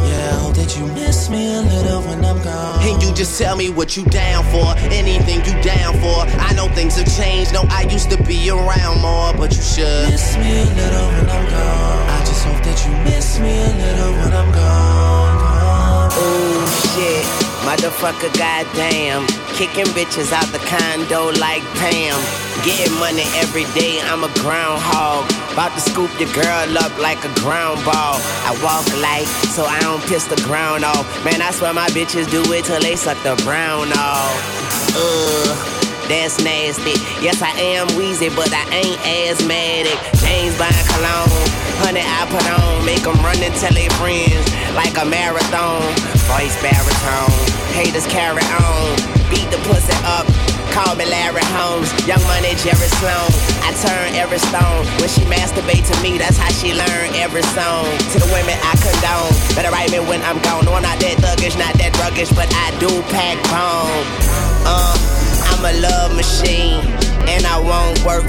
Yeah, I hope that you miss me a little when I'm gone. And you just tell me what you down for. Anything you down for. I know things have changed. No, I used to be around more, but you should. Miss me a little when I'm gone. I just hope that you miss me a little when I'm gone. gone. Oh shit, motherfucker, goddamn. Kicking bitches out the condo like Pam. Getting money every day, I'm a groundhog. About to scoop your girl up like a ground ball. I walk light, so I don't piss the ground off. Man, I swear my bitches do it till they suck the brown off. Ugh. That's nasty. Yes, I am wheezy, but I ain't asthmatic. James buying cologne. Honey, I put on. Make them run and tell their friends like a marathon. Voice baritone. Haters carry on. Beat the pussy up. Call me Larry Holmes. Young money, Jerry Sloan. I turn every stone. When she masturbate to me, that's how she learn every song. To the women, I condone. Better write me when I'm gone. No, I'm not that thuggish, not that ruggish, but I do pack bone. Uh. I'm a love machine. And I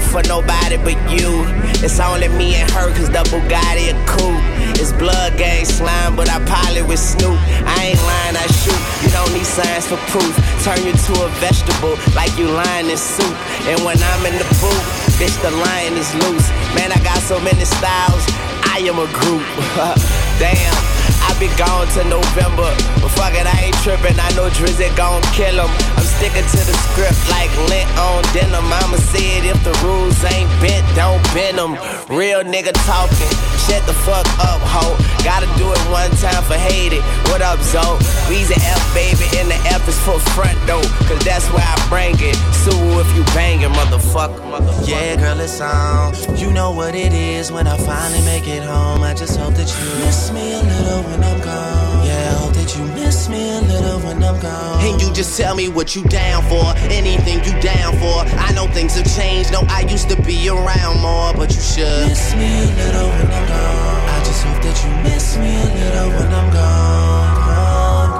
for nobody but you. It's only me and her, cause the Bugatti a coupe. It's blood gang slime, but I pilot with Snoop. I ain't lying, I shoot. You don't need science for proof. Turn you to a vegetable like you lying in soup. And when I'm in the booth, bitch, the lion is loose. Man, I got so many styles. I am a group. Damn. I be gone to November, but fuck it, I ain't tripping. I know Drizzy gon' kill him. Sticking to the script like lint on denim. Mama said if the rules ain't bent, don't bend them. Real nigga talking, shut the fuck up, ho. Gotta do it one time for hate it. What up, Zo? Weezy F, baby, and the F is for front though, cause that's where I bring it. Sue if you bangin', motherfucker, motherfucker. Yeah, girl, it's on. You know what it is when I finally make it home. I just hope that you miss me a little when I'm gone. Yeah, you miss me a little when I'm gone. And you just tell me what you down for. Anything you down for. I know things have changed. No, I used to be around more, but you should miss me a little when I'm gone. I just hope that you miss me a little when I'm gone. gone,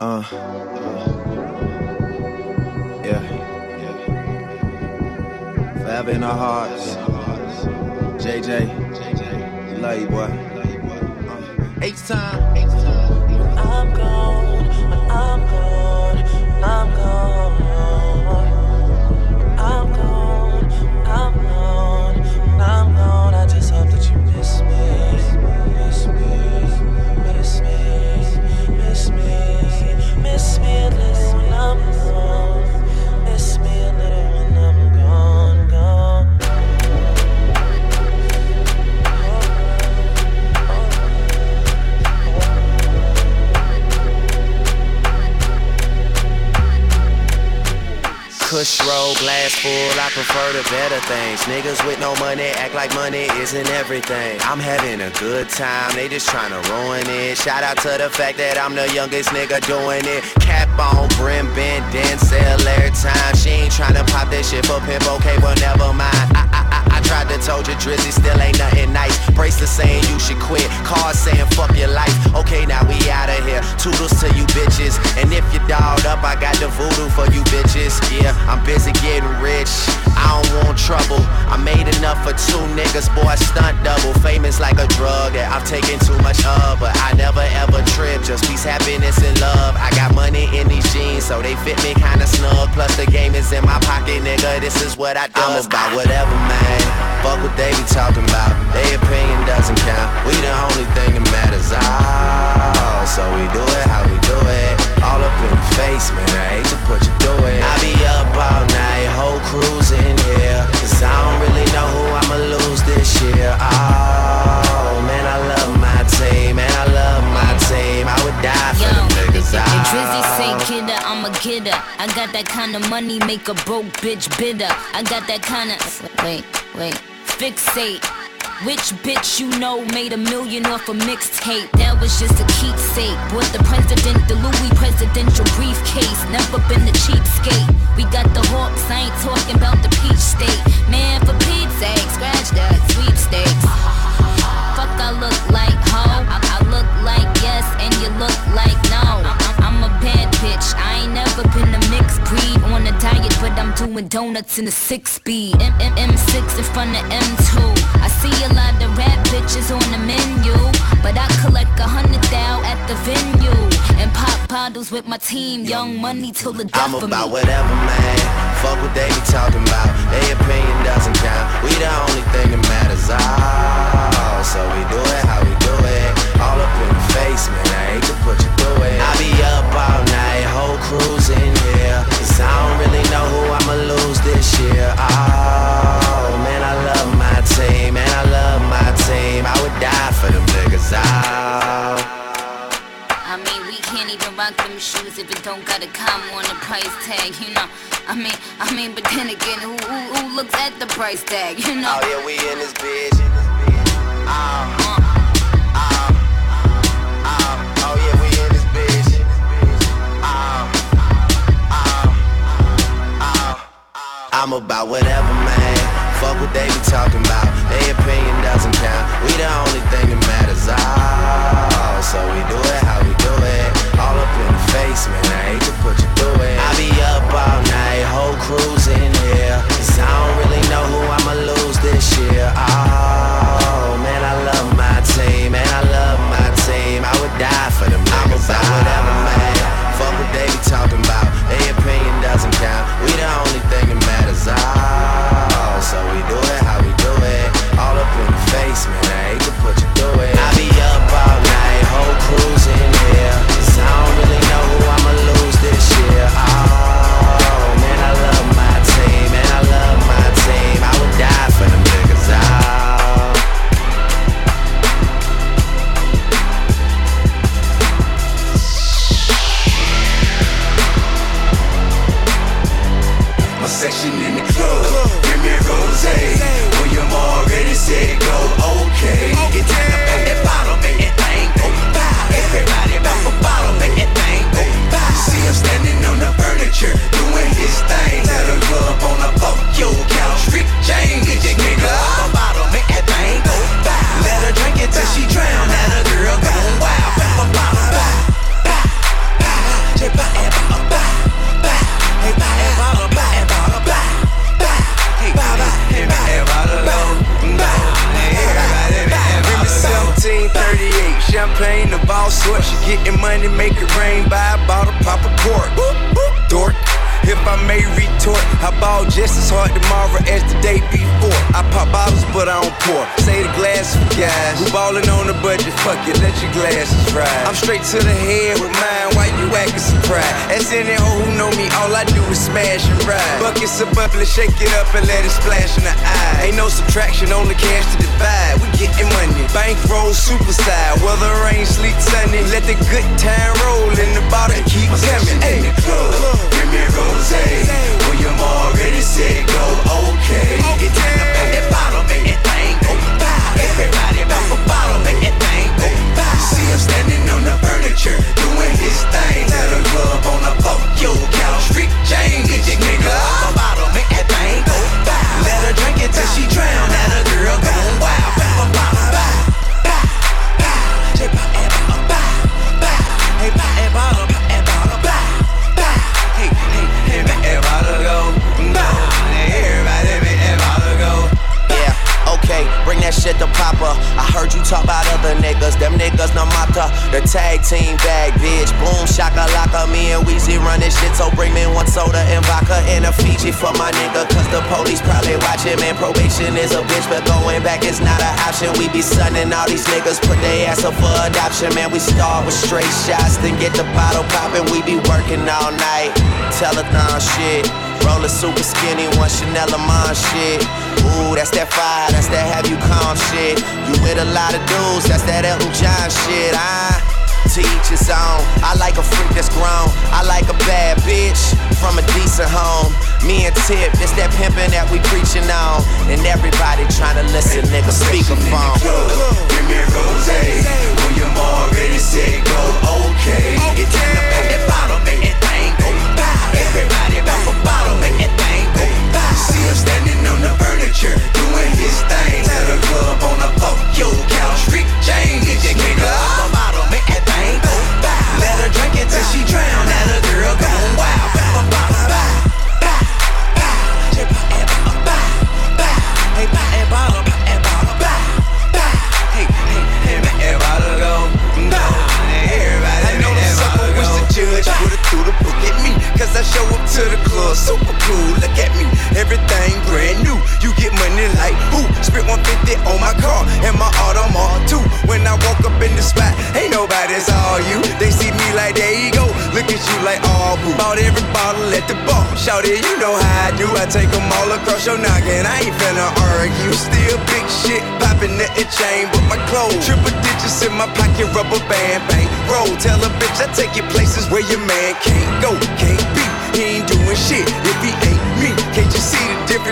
gone. Uh. Yeah. Forever in our hearts. JJ. Love you, boy. H time. I'm gone, I'm gone, I'm gone. Kush roll, glass full, I prefer the better things. Niggas with no money act like money isn't everything. I'm having a good time, they just tryna ruin it. Shout out to the fact that I'm the youngest nigga doing it. Cap on, brim bent, then sell every time. She ain't tryna pop that shit for pimp, okay, well never mind. Tried to told you Drizzy still ain't nothing nice. Bracelet saying you should quit. Cars saying fuck your life. Okay, now we out of here. Toodles to you bitches. And if you dolled up, I got the voodoo for you bitches. Yeah, I'm busy getting rich. I don't want trouble. I made enough for two niggas, boy, stunt double. Famous like a drug that I've taken too much of. But I never ever trip. Just peace, happiness, and love. I got money in these jeans, so they fit me kinda snug. Plus the game is in my pocket, nigga. This is what I do. I'm about whatever, man. Fuck what they be talking about. Their opinion doesn't count. We the only thing that matters. Oh, so we do it how we do it. All up in the face, man. I hate to put you through it. I be up all night, whole crew's in here. Cause I don't really know who I'ma lose this year. Oh, man, I love my team. Man, I love my team. I would die for them niggas. Oh. Drizzy say kidder, I'm a kidder. I got that kind of money, make a broke bitch bitter. I got that kind of wait, wait, fixate. Which bitch you know made a million off a mixtape? That was just a keepsake. Bought the president the Louis presidential briefcase. Never been a cheapskate. We got the hawks, I ain't talking about the peach state. Man, for Pete's sake, scratch that sweepstakes. Fuck, I look like ho. I, I look like yes, and you look like no. Bad bitch. I ain't never been a mixed breed on a diet, but I'm doing donuts in a six speed. M- M- M6 in front of M2. I see a lot of rap bitches on the menu, but I collect a hundred thou at the venue and pop bottles with my team. Young money till the death I'm about whatever, man. Fuck what they be talking about. Their opinion doesn't count. We the only thing that matters. Oh, so we do it how we do it. All up in the face, man. I hate to put you through it. I be up all night, whole crew's in here. Cause I don't really know who I'ma lose this year. Oh, man, I love my team. Man, I love my team. I would die for them niggas. Oh. I mean, we can't even rock them shoes if it don't got a comma on the price tag, you know. I mean, I mean, but then again, who who, who looks at the price tag, you know? Oh yeah, we in this bitch. Oh, I'm about whatever, man. Fuck what they be talking about. Their opinion doesn't count. We the only thing that matters. Oh, so we do it how we do it. All up in the face, man. I hate to put you through it. I be up all night, whole crew's in here. Cause I don't really know who I'ma lose this year. Oh, man, I love my team. Man, I love my team. I would die for them. I'm about whatever, getting money, make it rain, buy a bottle, pop a cork. Dork. If I may retort, I ball just as hard tomorrow as the day before. I pop bottles, but I don't pour. Say the glass for guys who ballin' on the budget. Fuck it, let your glasses ride. I'm straight to the head with mine. Why you acting surprised? As any hoe who know me, all I do is smash and ride. Buckets of bubbly, shake it up and let it splash in the eye. Ain't no subtraction, only cash to divide. We getting money, bankroll super side. Whether rain, sleet, sunny, let the good time roll in the bottle and keep coming. in the club, give me rose. William already said go okay. It's standing on the furniture, doing his thing. Let a club on the fuck your other niggas. Them niggas no matter. The tag team bag, bitch. Boom, shaka laka. Me and Weezy run this shit. So bring me one soda and vodka and a Fiji for my nigga. Cause the police probably watching. Man, probation is a bitch, but going back is not an option. We be sunning all these niggas, put their ass up for adoption. Man, we start with straight shots, then get the bottle poppin'. We be working all night. Telethon shit. Roll a super skinny one Chanel Iman shit. Ooh, that's that fire, that's that have you calm shit. You with a lot of dudes, that's that Elton John shit. Ah. I to each his own. I like a freak that's grown. I like a bad bitch from a decent home. Me and Tip, it's that pimpin' that we preachin' on. And everybody tryna listen, nigga, speakerphone. Give me a rose. When you're already said go, okay. It's time to pop that bottle, make that thing go. Everybody pop a bottle, make that thing go. See him standing the furniture, doing his thing. At a club on a fuck your couch, James. Get your kick up bottle, make that thing go. Let her drink it till she drown. Let a girl go wild. Pop a bottle. Hey, bottle. Hey, hey, hey, bottle go. Go. The judge would've threw the book at me. Cause I show up to the club super cool. Look at me, 150 on my car and my Audemars too. When I walk up in the spot, ain't nobody, all you. They see me like, there you go. Look at you like, all boo. Bought every bottle at the bar. Shout it, you know how I do. I take them all across your noggin. I ain't finna argue. Still big shit, popping at the chain, but my clothes. Triple digits in my pocket, rubber band, bang. Roll, tell a bitch I take you places where your man can't go, can't be. He ain't doing shit if he ain't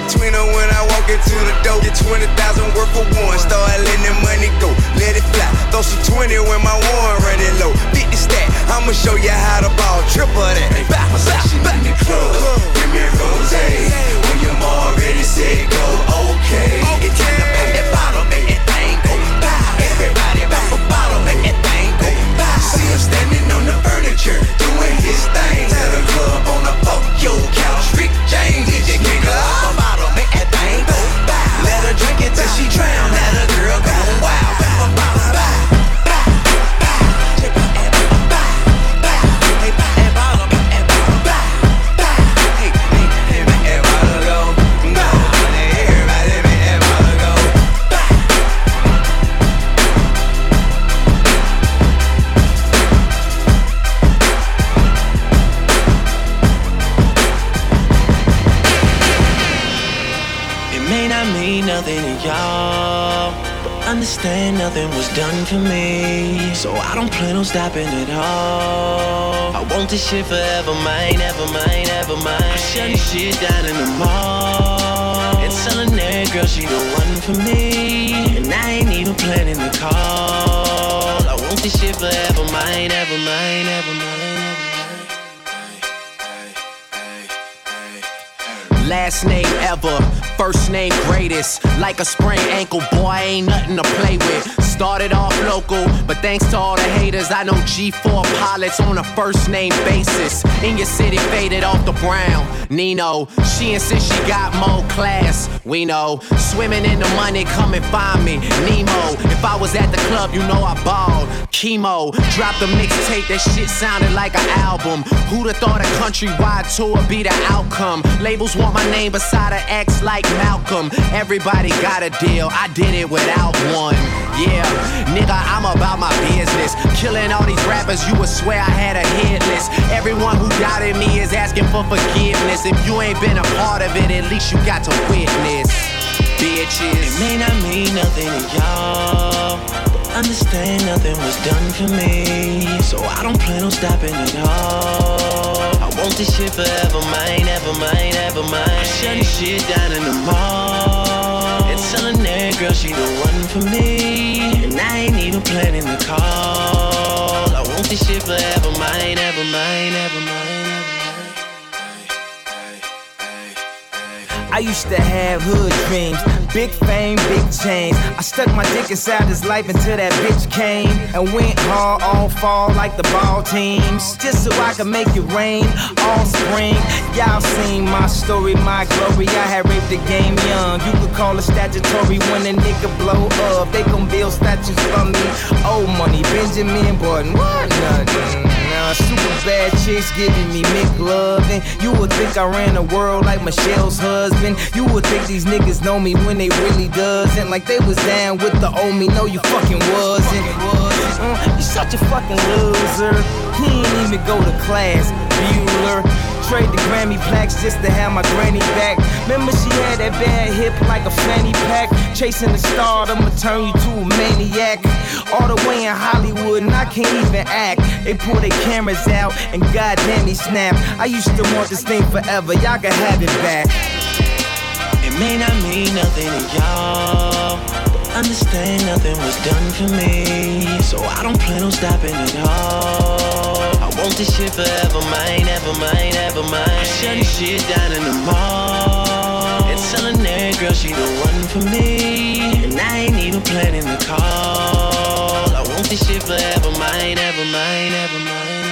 her when I walk into the door? Get 20,000 worth for one. Start letting the money go. Let it fly. Throw some 20 when my one running low. 50 stack. I'ma show you how to ball. Triple that. Back, back, back. in the club. Give me a rose. When you're already said go, okay. It's time to pop that bottle, make that thing go. Bow. Everybody pop a bottle, make that thing go. Bow. See him standing on the furniture, doing his thing. At a club on a fuck your couch, Rick understand nothing was done for me. So I don't plan on stopping at all. I want this shit forever, mine, ever mine, ever mine. I'm shutting shit down in the mall. And telling that girl she the one for me. And I ain't even planning the call. I want this shit forever, mine, ever mine, ever mine. Last name ever, first name greatest. Like a sprained ankle, boy, ain't nothing to play with. Started off local, but thanks to all the haters, I know G4 pilots on a first name basis. In your city, faded off the brown. Nino, she insists she got more class. We know, swimming in the money, come and find me. Nemo, if I was at the club, you know I balled. Chemo, dropped a mixtape, that shit sounded like an album. Who'da thought a countrywide tour be the outcome? Labels want my name beside an X like Malcolm. Everybody got a deal, I did it without one. Yeah, nigga, I'm about my business. Killing all these rappers, you would swear I had a hit list. Everyone who doubted me is asking for forgiveness. If you ain't been a part of it, at least you got to witness. Bitches. It may not mean nothing to y'all, but understand nothing was done for me. So I don't plan on stopping at all. Want this shit forever, mine, ever mine, ever mine. I'm shutting shit down in the mall. And telling that girl she the one for me. And I ain't even planning the call. I want this shit forever, mine, ever mine, ever mine. I used to have hood dreams, big fame, big chains. I stuck my dick inside his life until that bitch came and went hard all fall like the ball teams, just so I could make it rain all spring. Y'all seen my story, my glory. I had raped the game young. You could call it statutory when a nigga blow up. They gon' build statues for me. Old money, Benjamin Button, what. Super bad chicks giving me McLovin. You would think I ran the world like Michelle's husband. You would think these niggas know me when they really doesn't. Like they was down with the old me. No, you fucking wasn't. Mm, you such a fucking loser. He ain't even go to class. Bueller. Trade the Grammy plaques just to have my granny back. Remember she had that bad hip like a fanny pack. Chasing the star, I'ma turn you to a maniac. All the way in Hollywood, and I can't even act. They pull their cameras out, and goddamn he snap. I used to want this thing forever, y'all can have it back. It may not mean nothing to y'all. Understand nothing was done for me. So I don't plan on stopping at all. Want this shit forever, mine, ever mine, ever mine. I shut this shit down in the mall. And telling that girl she the one for me. And I ain't even planning the call. I want this shit forever, mine, ever mine, ever mine.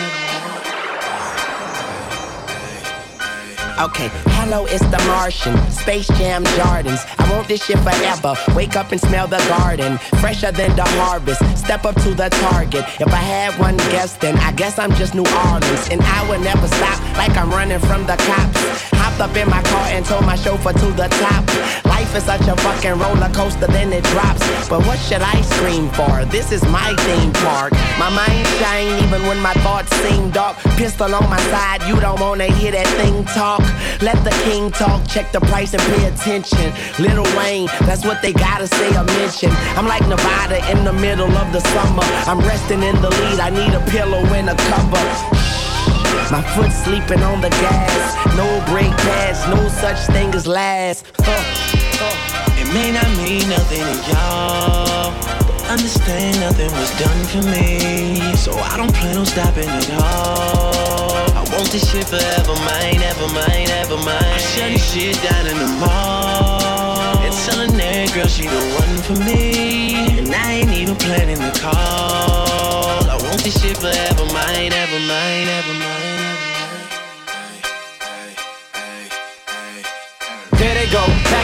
Okay, hello, it's the Martian. Space Jam Jordans. I want this shit forever. Wake up and smell the garden. Fresher than the harvest. Step up to the target. If I had one guess, then I guess I'm just New Orleans. And I would never stop like I'm running from the cops. Hopped up in my car and told my chauffeur to the top. Life is such a fucking roller coaster, then it drops. But what should I scream for? This is my theme park. My mind shine even when my thoughts seem dark. Pistol on my side, you don't wanna hear that thing talk. Let the king talk, check the price and pay attention. Little Wayne, that's what they gotta say or mention. I'm like Nevada in the middle of the summer. I'm resting in the lead, I need a pillow and a cover. My foot sleeping on the gas. No break pass, no such thing as last. Huh. It may not mean nothing to y'all. Understand nothing was done for me. So I don't plan on stopping at all. I want this shit forever, mine, ever mine, ever mine. I shut this shit down in the mall. And telling that girl she the one for me. And I ain't even planning the call. This shit forever, mine, ever mine, ever mine.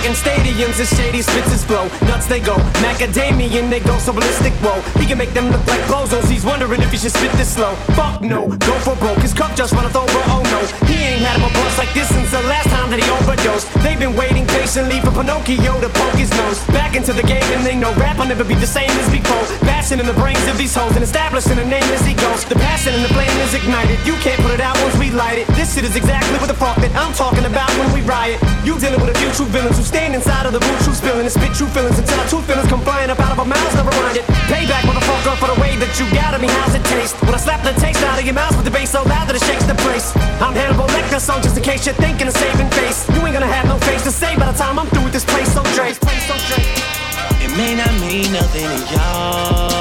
In stadiums as shady spits flow. Nuts they go, macadamian they go so ballistic. Whoa, he can make them look like bozos. He's wondering if he should spit this slow. Fuck no, go for broke. His cup just runneth over. Oh no, he ain't had him a bust like this since the last time that he overdosed. They've been waiting patiently for Pinocchio to poke his nose back into the game, and they know rap will never be the same as before. Passion in the brains of these hoes and establishing a name as he goes. The passion and the flame is ignited. You can't put it out once we light it. This shit is exactly what the fuck that I'm talking about when we riot. You dealing with a few true villains who stand inside of the booth, true spilling and spit true feelings until our true feelings come flying up out of our mouths. Never mind it. Payback, motherfucker, for the way that you got at me. How's it taste? When I slap the taste out of your mouth with the bass so loud that it shakes the place. I'm Hannibal Lecter, so just in case you're thinking of saving face, you ain't gonna have no face to say by the time I'm through with this place. So Dre. It may not mean nothing to y'all.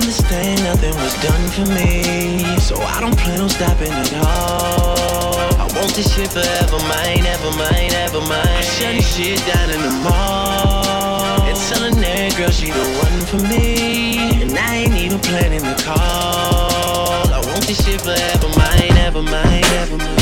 Understand nothing was done for me. So I don't plan on stopping at all. I want this shit forever, mine, ever mine, ever mine. I shut this shit down in the mall. And telling that girl she the one for me. And I ain't even planning the call. I want this shit forever, mine, ever mine, ever mine.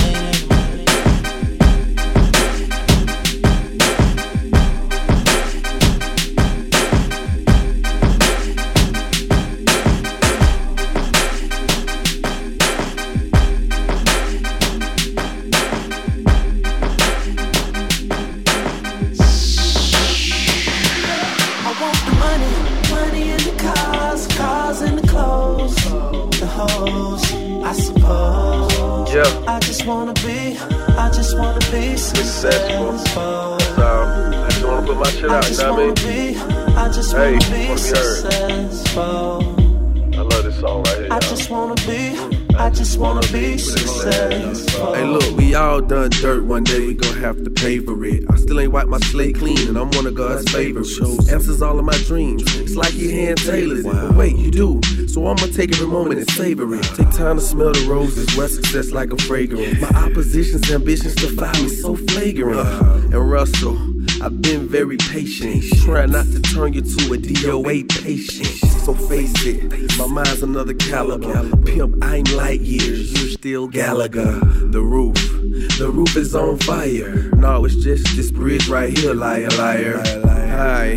Hoes, I suppose. Yeah. I just wanna be, I just wanna be successful. So, I just wanna put my shit out, you know what I mean? be, I just Hey, wanna be wanna be heard. successful. I love this song right here. I just wanna be, I just wanna be successful. Hey, look, we all done dirt one day, we gon' have to pay for it. I still ain't wiped my slate clean, and I'm one of God's favorites. Answers all of my dreams. It's like you hand tailored it. But wait, you do. So I'ma take every moment and savor it. Take time to smell the roses, wear success like a fragrance. My opposition's ambitions defy me so flagrant. And Russell, I've been very patient. Try not to turn you to a DOA patient. So face it, my mind's another caliber. Pimp, I'm light years, you're still Gallagher. The roof, the roof is on fire. No, it's just this bridge right here, liar, liar. Hi.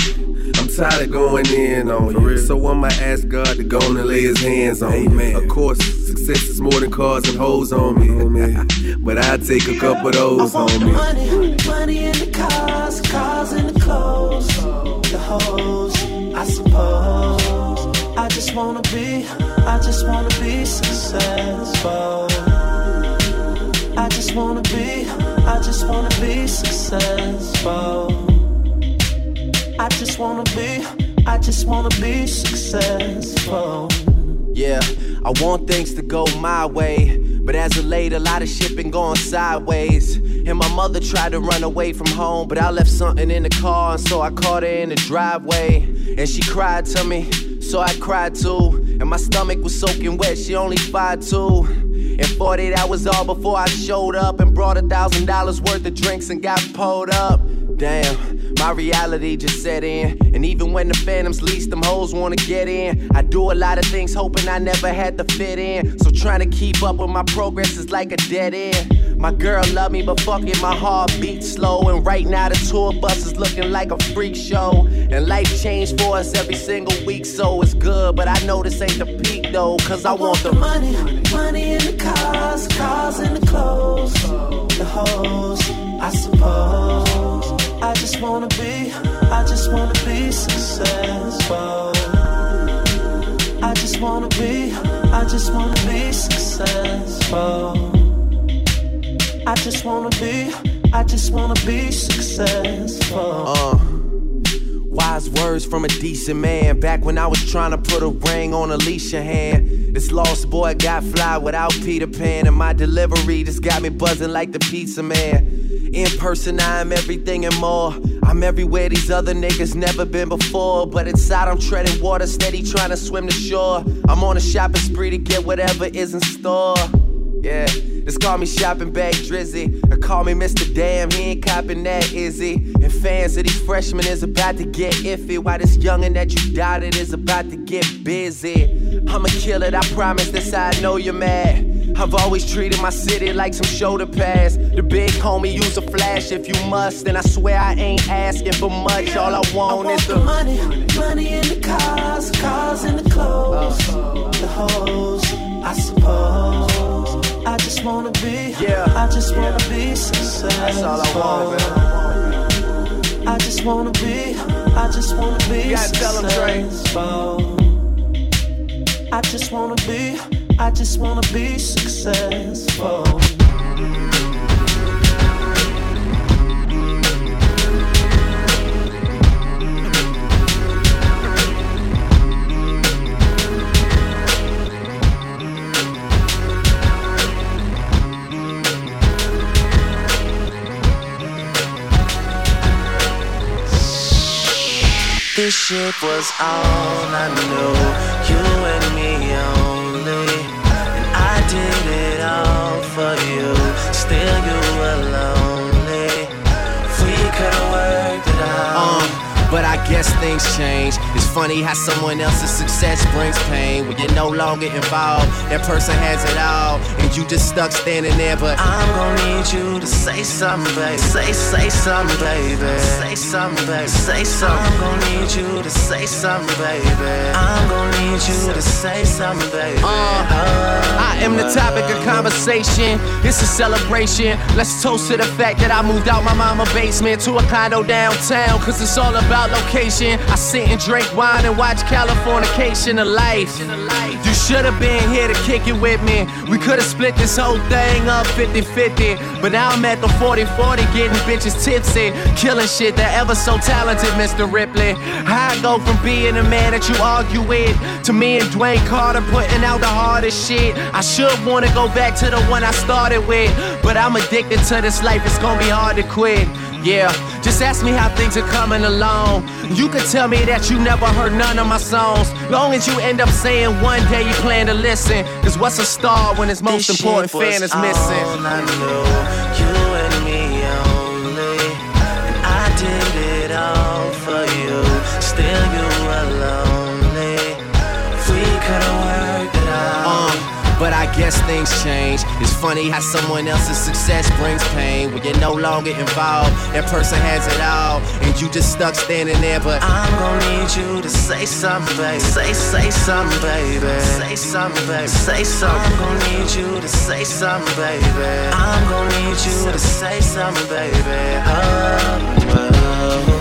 I'm tired of going in on you. So I'ma ask God to go and lay his hands on me. Of course, success is more than cars and hoes on me. but I take a couple of those on me. Money, money in the cars, cars in the clothes, the hoes, I suppose. I just wanna be, I just wanna be successful. I just wanna be, I just wanna be successful. I just wanna be, I just wanna be successful. Yeah, I want things to go my way. But as of late, a lot of shit been going sideways. And my mother tried to run away from home, but I left something in the car, and so I caught her in the driveway. And she cried to me, so I cried too. And my stomach was soaking wet, she only five two. And 48 hours all before I showed up and brought a thousand dollars worth of drinks and got pulled up. Damn, my reality just set in. And even when the phantoms least, them hoes wanna get in. I do a lot of things hoping I never had to fit in. So trying to keep up with my progress is like a dead end. My girl love me, but fuck it, my heart beats slow. And right now the tour bus is looking like a freak show. And life changed for us every single week, so it's good. But I know this ain't the peak though, cause I, want the money, money in the cars, cars in the clothes, the hoes, I suppose. I just wanna be, I just wanna be successful. I just wanna be, I just wanna be successful. I just wanna be, I just wanna be successful. Uh, wise words from a decent man. Back when I was trying to put a ring on Alicia hand. This lost boy got fly without Peter Pan, and my delivery just got me buzzing like the pizza man. In person, I am everything and more. I'm everywhere these other niggas never been before. But inside, I'm treading water, steady trying to swim to shore. I'm on a shopping spree to get whatever is in store. Yeah, just call me shopping bag drizzy. Or call me Mr. Damn, he ain't copping that, is he? And fans of these freshmen is about to get iffy. While this youngin' that you doubted is about to get busy. I'ma kill it, I promise. this I know you're mad. I've always treated my city like some shoulder pads. The big homie use a flash if you must. And I swear I ain't asking for much. All I want, I is the money, money in the cars, cars in the clothes, the hoes, I suppose. I just wanna be, yeah. I just wanna be successful. That's all I want, man. I just wanna be, I just wanna be You gotta tell 'em, Dre. successful. I just wanna be, I just wanna be successful. This shit was all I knew. But I guess things change. It's funny how someone else's success brings pain when you're no longer involved. That person has it all, and you just stuck standing there. But I'm gonna need you to say something, baby. Say, say something, baby. Say something, baby. Say something. I'm gonna need you to say something, baby. I'm gonna need you to say something, baby. Uh, I am the topic of conversation. It's a celebration. Let's toast to the fact that I moved out my mama basement to a condo downtown. Cause it's all about location. I sit and drink wine and watch Californication of life. You should have been here to kick it with me. We could have split this whole thing up 50 50. But now I'm at the 40 40 getting bitches tipsy. Killing shit that ever so talented, Mr. Ripley. I go from being a man that you argue with to me and Dwayne Carter putting out the hardest shit. I should wanna go back to the one I started with. But I'm addicted to this life, it's gonna be hard to quit. Yeah, just ask me how things are coming along. You could tell me that you never heard none of my songs. Long as you end up saying one day you plan to listen. Cause what's a star when its most This important fan is missing? But I guess things change. It's funny how someone else's success brings pain. When you're no longer involved, that person has it all, and you just stuck standing there. But I'm gonna need you to say something, baby. Say, say something, baby. Say something, baby. Say something. I'm gonna need you to say something, baby. I'm gonna need you to say something, baby. Oh, oh, oh.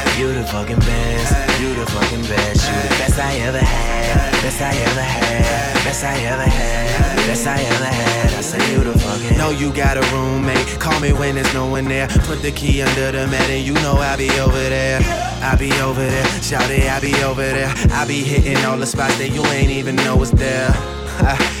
you the fucking best, you the fucking best, you the best I ever had, best I ever had, best I ever had, best I ever had. I say you the fucking. Know you got a roommate. Call me when there's no one there. Put the key under the mat and you know I'll be over there. I'll be over there. Shout it, I'll be over there. I'll be hitting all the spots that you ain't even know was there.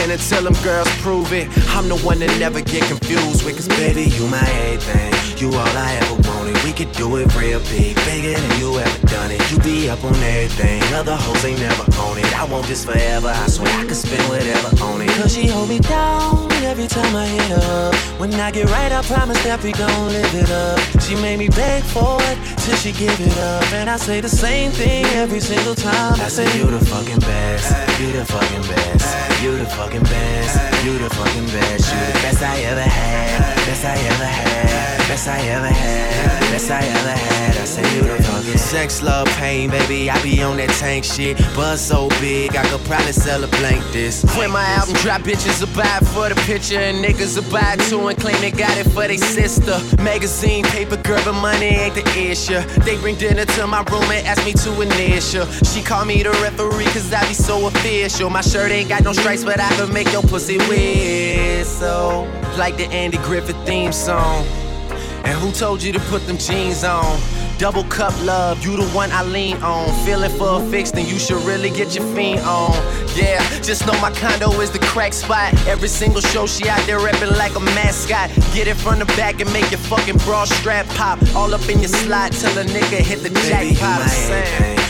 And until them girls prove it, I'm the one that never get confused with. Cause baby, you my everything. You all I ever wanted. We could do it real big, bigger than you ever done it. You be up on everything. Other hoes ain't never on it. I want this forever. I swear I could spend whatever on it. Cause she hold me down every time I hit up. When I get right, I promise that we gon' live it up. She made me beg for it till she give it up. And I say the same thing every single time. I say you the fucking best. You the fucking best. You the fucking best. You the fucking best. You the best I ever had. Best I ever had. Best I ever had. Best I ever had. I say you the fucking Sex, love, pain, baby. I be on that tank shit. Buzz so big, I could probably sell a blank this. When my album drop, bitches will buy for the picture, and niggas will buy too and claim they got it for they sister. Magazine, paper, girl, but money ain't the issue. They bring dinner to my room and ask me to initial. She call me the referee, cause I be so official. My shirt ain't got no stripes, but I can make your pussy whistle. Like the Andy Griffith theme song. And who told you to put them jeans on? Double cup love, you the one I lean on. Feeling for a fix, then you should really get your fiend on. Yeah, just know my condo is the crack spot. Every single show she out there reppin' like a mascot. Get it from the back and make your fucking bra strap pop. All up in your slot till a nigga hit the Baby, jackpot.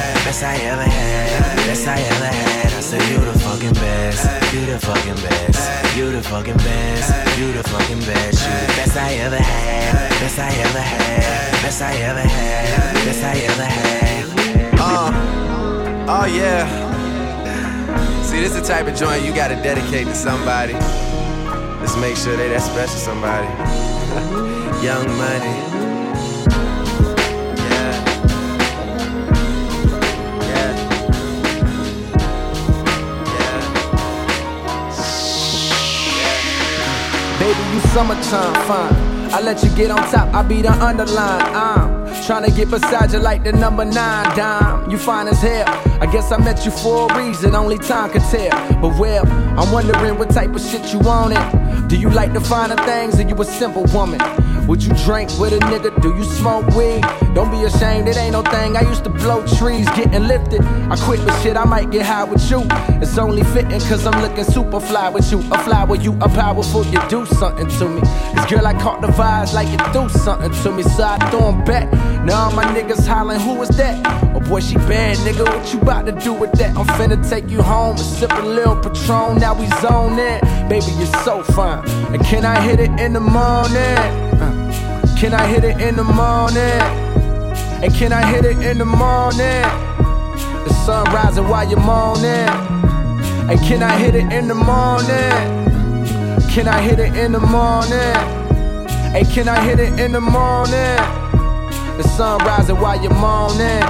Best I ever had. Best I ever had. I say you the fucking best. You the fucking best. You the fucking best. You the fucking best. You the best I ever had. Best I ever had. best I ever had. Best I ever had. Uh, oh yeah. See, this is the type of joint you gotta dedicate to somebody. Just make sure they that special somebody. Young money. Baby, you summertime fine. I let you get on top, I be the underline. I'm trying to get beside you like the number nine dime. You fine as hell. I guess I met you for a reason, only time can tell. But well, I'm wondering what type of shit you want it. Do you like the finer things or you a simple woman? Would you drink with a nigga? Do you smoke weed? Don't be ashamed, it ain't no thing. I used to blow trees, getting lifted. I quit, but shit, I might get high with you. It's only fitting, cause I'm looking super fly with you. A fly with you, a powerful, you do something to me. This girl, I caught the vibes like you do something to me, so I throw 'em back. Now all my niggas hollering, who is that? Boy, she bad, nigga, what you about to do with that? I'm finna take you home and sip a little Patron, now we zone in. Baby, you're so fine. And can I hit it in the morning? Uh, Can I hit it in the morning? And can I hit it in the morning? The sun rising while you're moaning. And can I hit it in the morning? Can I hit it in the morning? Hey, can I hit it in the morning? The sun rising while you're moaning.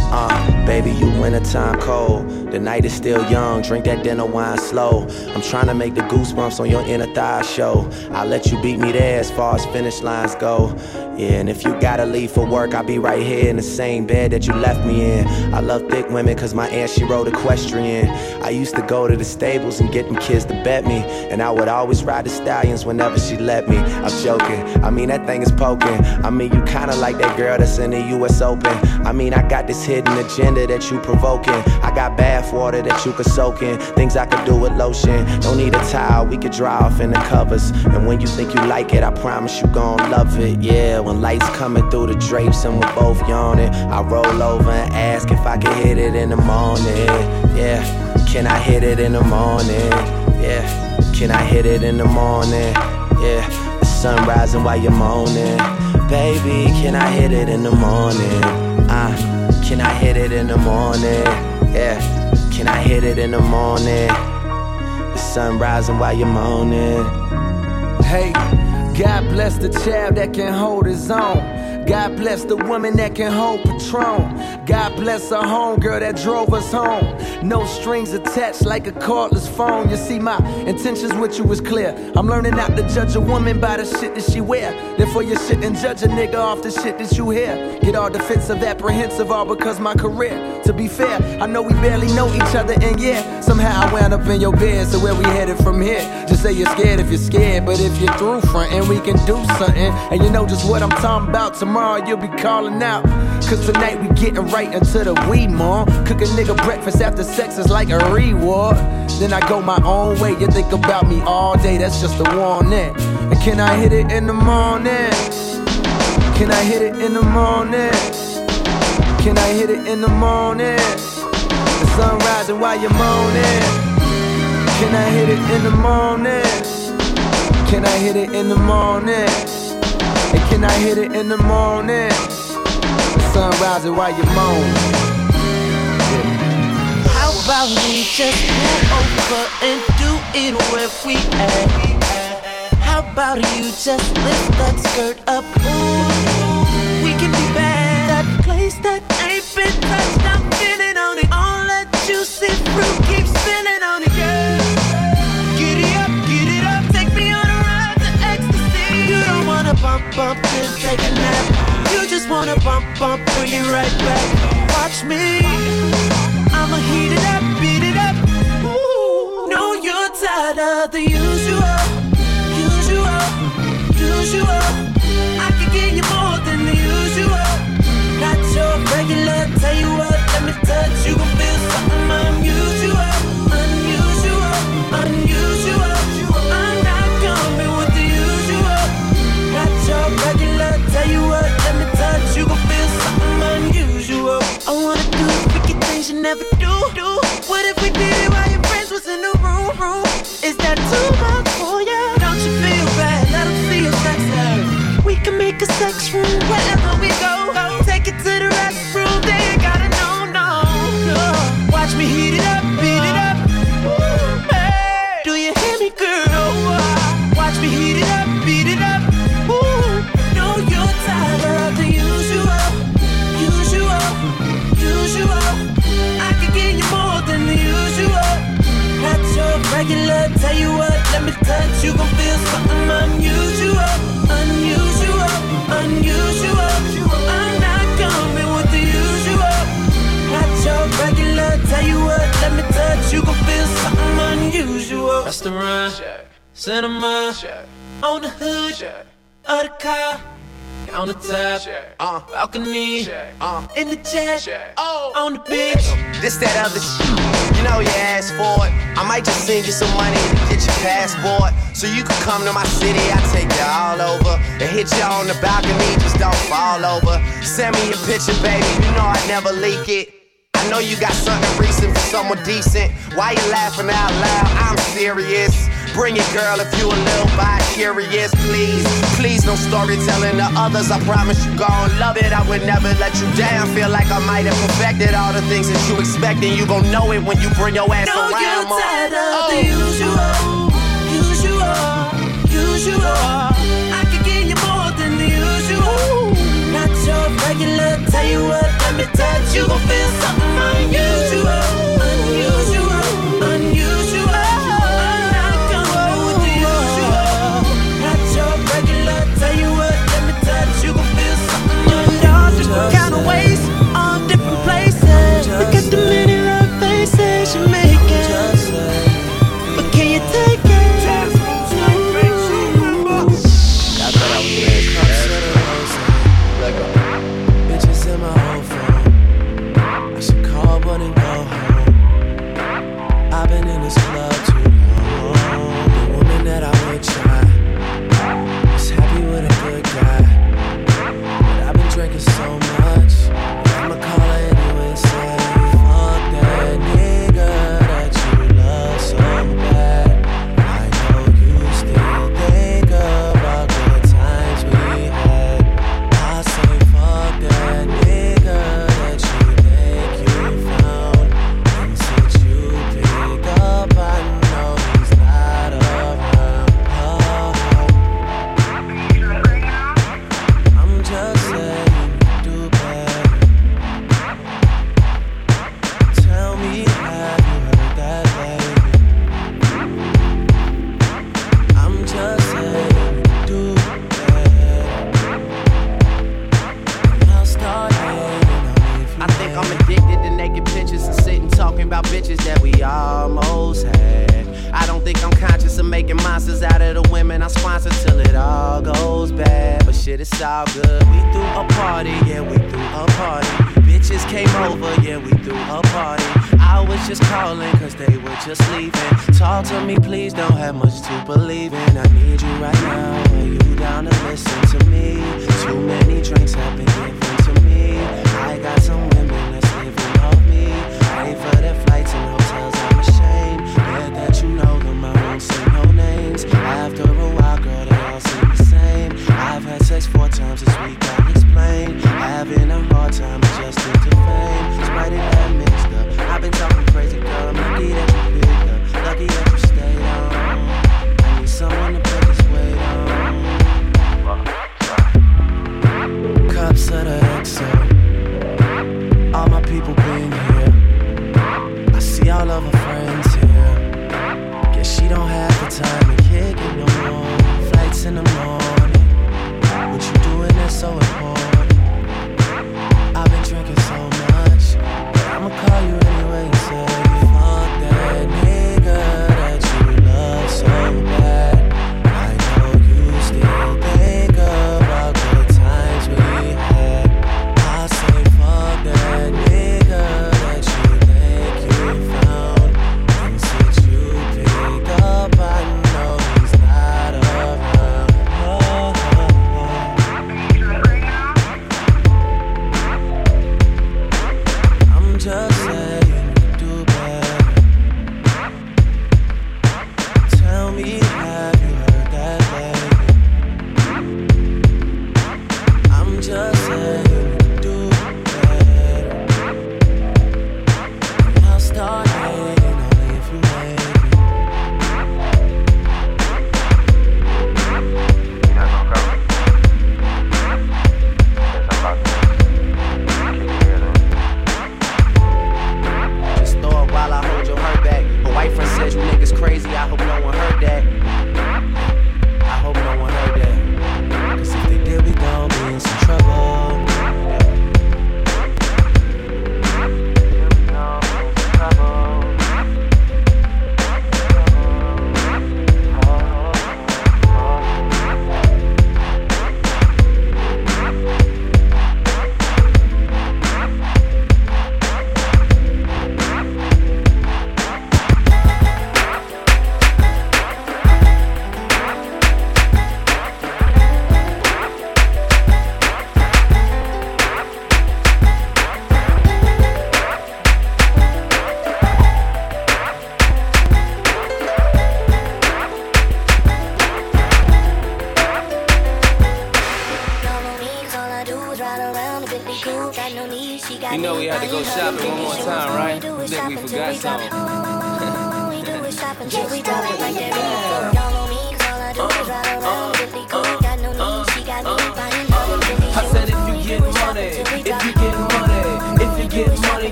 Uh, baby, you wintertime cold. The night is still young, drink that dinner wine slow. I'm trying to make the goosebumps on your inner thigh show. I'll let you beat me there as far as finish lines go. Yeah, and if you gotta leave for work, I'll be right here in the same bed that you left me in. I love thick women cause my aunt she rode equestrian. I used to go to the stables and get them kids to bet me. And I would always ride the stallions whenever she let me. I'm joking, I mean that thing is poking. I mean you kinda like that girl that's in the US Open. I mean I got this hidden agenda that you provoking. I got bath water that you could soak in. Things I could do with lotion. Don't need a towel, we could dry off in the covers. And when you think you like it, I promise you gon' love it. Yeah, when lights coming through the drapes and we're both yawning, I roll over and ask if I can hit it in the morning. Yeah, can I hit it in the morning? Yeah, can I hit it in the morning? Yeah, the sun rising while you're moaning. Baby, can I hit it in the morning? Ah, can I hit it in the morning? Yeah, can I hit it in the morning? The sun rising while you're moaning. Hey, God bless the child that can hold his own. God bless the woman that can hold Patron. God bless our homegirl that drove us home. No strings attached like a cordless phone. You see, my intentions with you was clear. I'm learning not to judge a woman by the shit that she wear. Therefore, you shouldn't judge a nigga off the shit that you hear. Get all defensive, apprehensive, all because my career. To be fair, I know we barely know each other, and yeah, somehow I wound up in your bed. So where we headed from here? Just say you're scared if you're scared, but if you're through frontin', we can do something. And you know just what I'm talking about. Tomorrow you'll be calling out. Cause tonight we getting right into the we mom. Cook a nigga breakfast after sex is like a reward. Then I go my own way. You think about me all day, that's just a warning. And can I hit it in the morning? Can I hit it in the morning? Can I hit it in the morning? The sun rising while you're moaning. Can I hit it in the morning? Can I hit it in the morning? Can I hit it in the morning? Sun rising while you're moaning. How about we just pull over and do it where we at? How about you just lift that skirt up? Ooh, we can be bad. That place that ain't been touched, I'm feeling on it. All that juicy fruit bump, then take a nap. You just wanna bump, bump, bring it right back. Watch me. I'ma heat it up, beat it up. Know you're tired of the usual, usual, usual. I can give you more than the usual. Not your regular, tell you what, Is that too much for ya? Don't you feel bad? Let them see your sex. We can make a sex room wherever. balcony. Um, in the jet, oh, on the beach. This, that other shit. You know you asked for it. I might just send you some money to get your passport. So you can come to my city, I take you all over. And hit you on the balcony, just don't fall over. Send me a picture, baby. You know I never leak it. I know you got something recent for someone decent. Why you laughing out loud? I'm serious. Bring it, girl, if you a little bit curious, please. Please, no storytelling to others. I promise you gon' love it. I would never let you down. Feel like I might have perfected all the things that you expect, and you gon' know it when you bring your ass no, around. You're more. tired of oh. the usual, usual, usual. I can give you more than the usual. Not your regular. Tell you what, let me touch you. Gon' feel something unusual.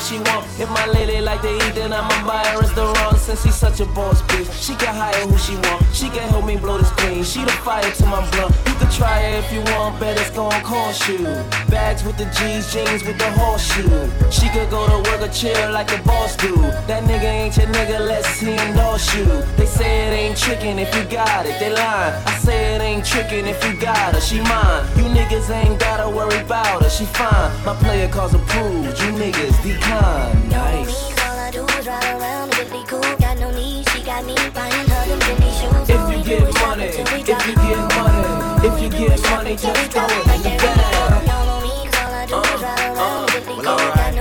What she want. If my lady like to eat, then I'ma buy her restaurant. Since she's such a boss bitch, she can hire who she want. She can help me blow this clean. She the fire to my blunt. You can try it if you want, bet it's gonna cost you. Bags with the G's, jeans with the horseshoe. She could go to work or chill like a boss do. That nigga ain't your nigga, let's see endorse you. They say it ain't tricking if you got it, they lying. I say it ain't tricking if you got her, she mine. You niggas ain't gotta worry about her, she fine. My player calls approved, you niggas decline. Nice. If you get money, if you money, just throw it in the bag. Uh, uh, well, alright.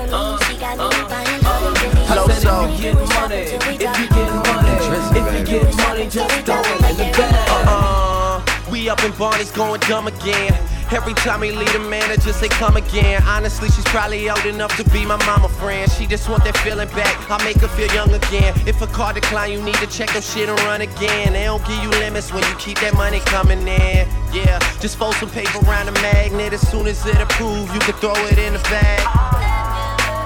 I said if you get money, if you get money, if you get money, just throw it in the bag. Uh, we up in Barney's going dumb again. Every time he leave the manager say come again. Honestly, she's probably old enough to be my mama friend. She just want that feeling back. I make her feel young again. If a car decline, you need to check them shit and run again. They don't give you limits when you keep that money coming in. Yeah, just fold some paper around a magnet. As soon as it approve, you can throw it in the bag.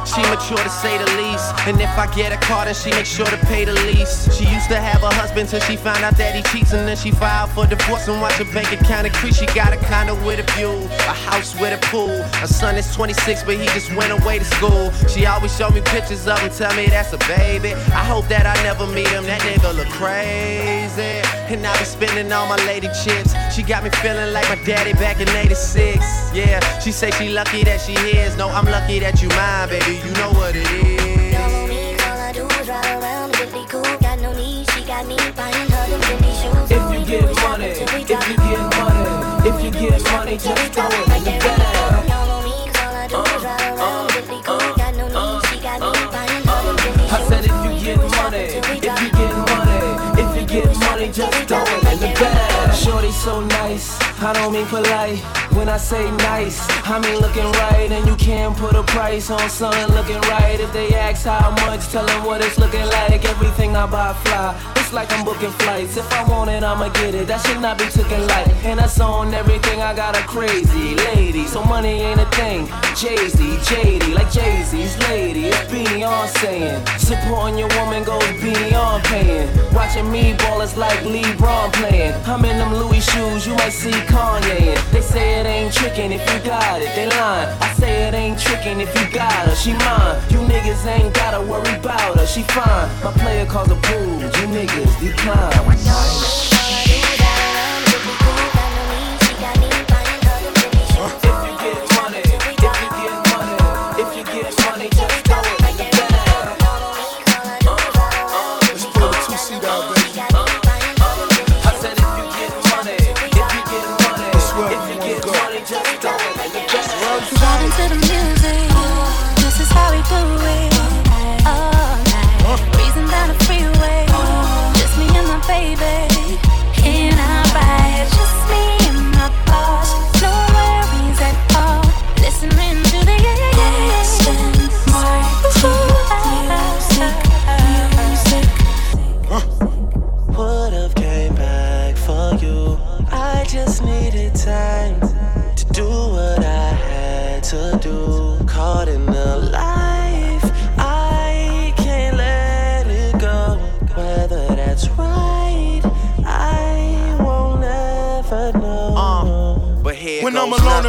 She mature to say the least. And if I get a car, then she make sure to pay the lease. She used to have a husband till she found out that he cheats. And then she filed for divorce and watch her bank account increase. She got a condo with a view, a house with a pool. Her son is 26, but he just went away to school. She always show me pictures of him, tell me that's a baby. I hope that I never meet him. That nigga look crazy. And I be spending all my lady chips. She got me feeling like my daddy back in 86. Yeah, she say she lucky that she is. No, I'm lucky that you mine, baby. You know what it is. If you get money, if you get money, if you get money, just throw it in the bag. So nice, I don't mean polite. When I say nice, I mean looking right, and you can't put a price on something looking right. If they ask how much, tell them what it's looking like. Everything I buy fly. It's like I'm booking flights. If I want it, I'ma get it. That should not be taken light. And that's on everything. I got a crazy lady, so money ain't a thing. Jay Z, JD, like Jay Z's lady. It's Beyonce. Supporting your woman goes beyond paying. Watching me ball is like LeBron playing. I'm in them Louis shoes, you might see Kanye. in. They say it ain't tricking if you got it. They lying. I say it ain't tricking if you got her. She mine. You niggas ain't gotta worry about her. She fine. My player calls approved. You niggas decline.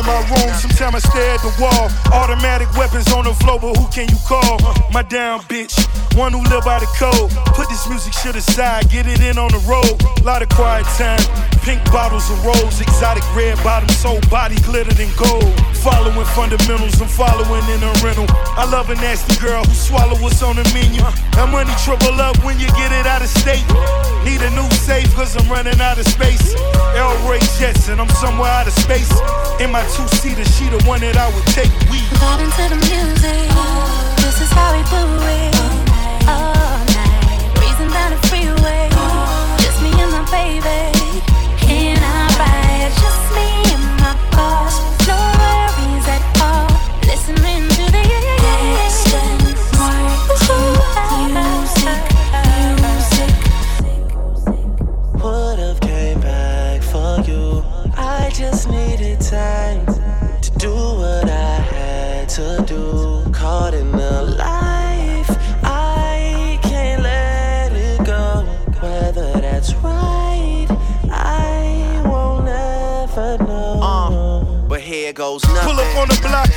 My room, sometimes I stare at the wall. Automatic weapons on the floor, but who can you call? My down bitch. one who live by the code. Put this music shit aside, get it in on the road. Lot of quiet time, pink bottles of rose, exotic red bottoms, soul body glittered in gold. Following fundamentals, I'm following in a rental. I love a nasty girl who swallow what's on the menu. That money triple up when you get it out of state. Need a new safe cause I'm running out of space. El Ray Jetson, I'm somewhere out of space. In my two seater, she the one that I would take. We Vibing to the music. Oh, this is how we do it. All night. Breezing down the freeway. Just me and my baby.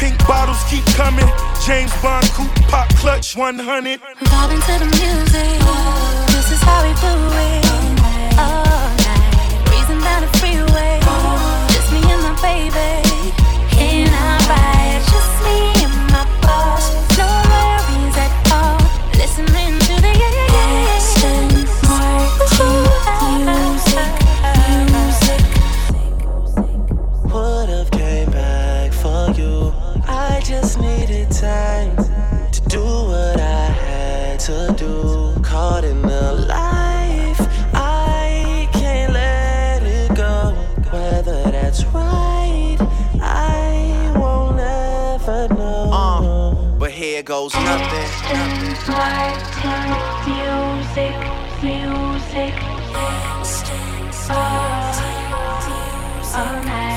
Pink bottles keep coming. James Bond coupe pop clutch 100. Vibing to the music. This is how we do it. All goes nothing. Music, music. All, all night.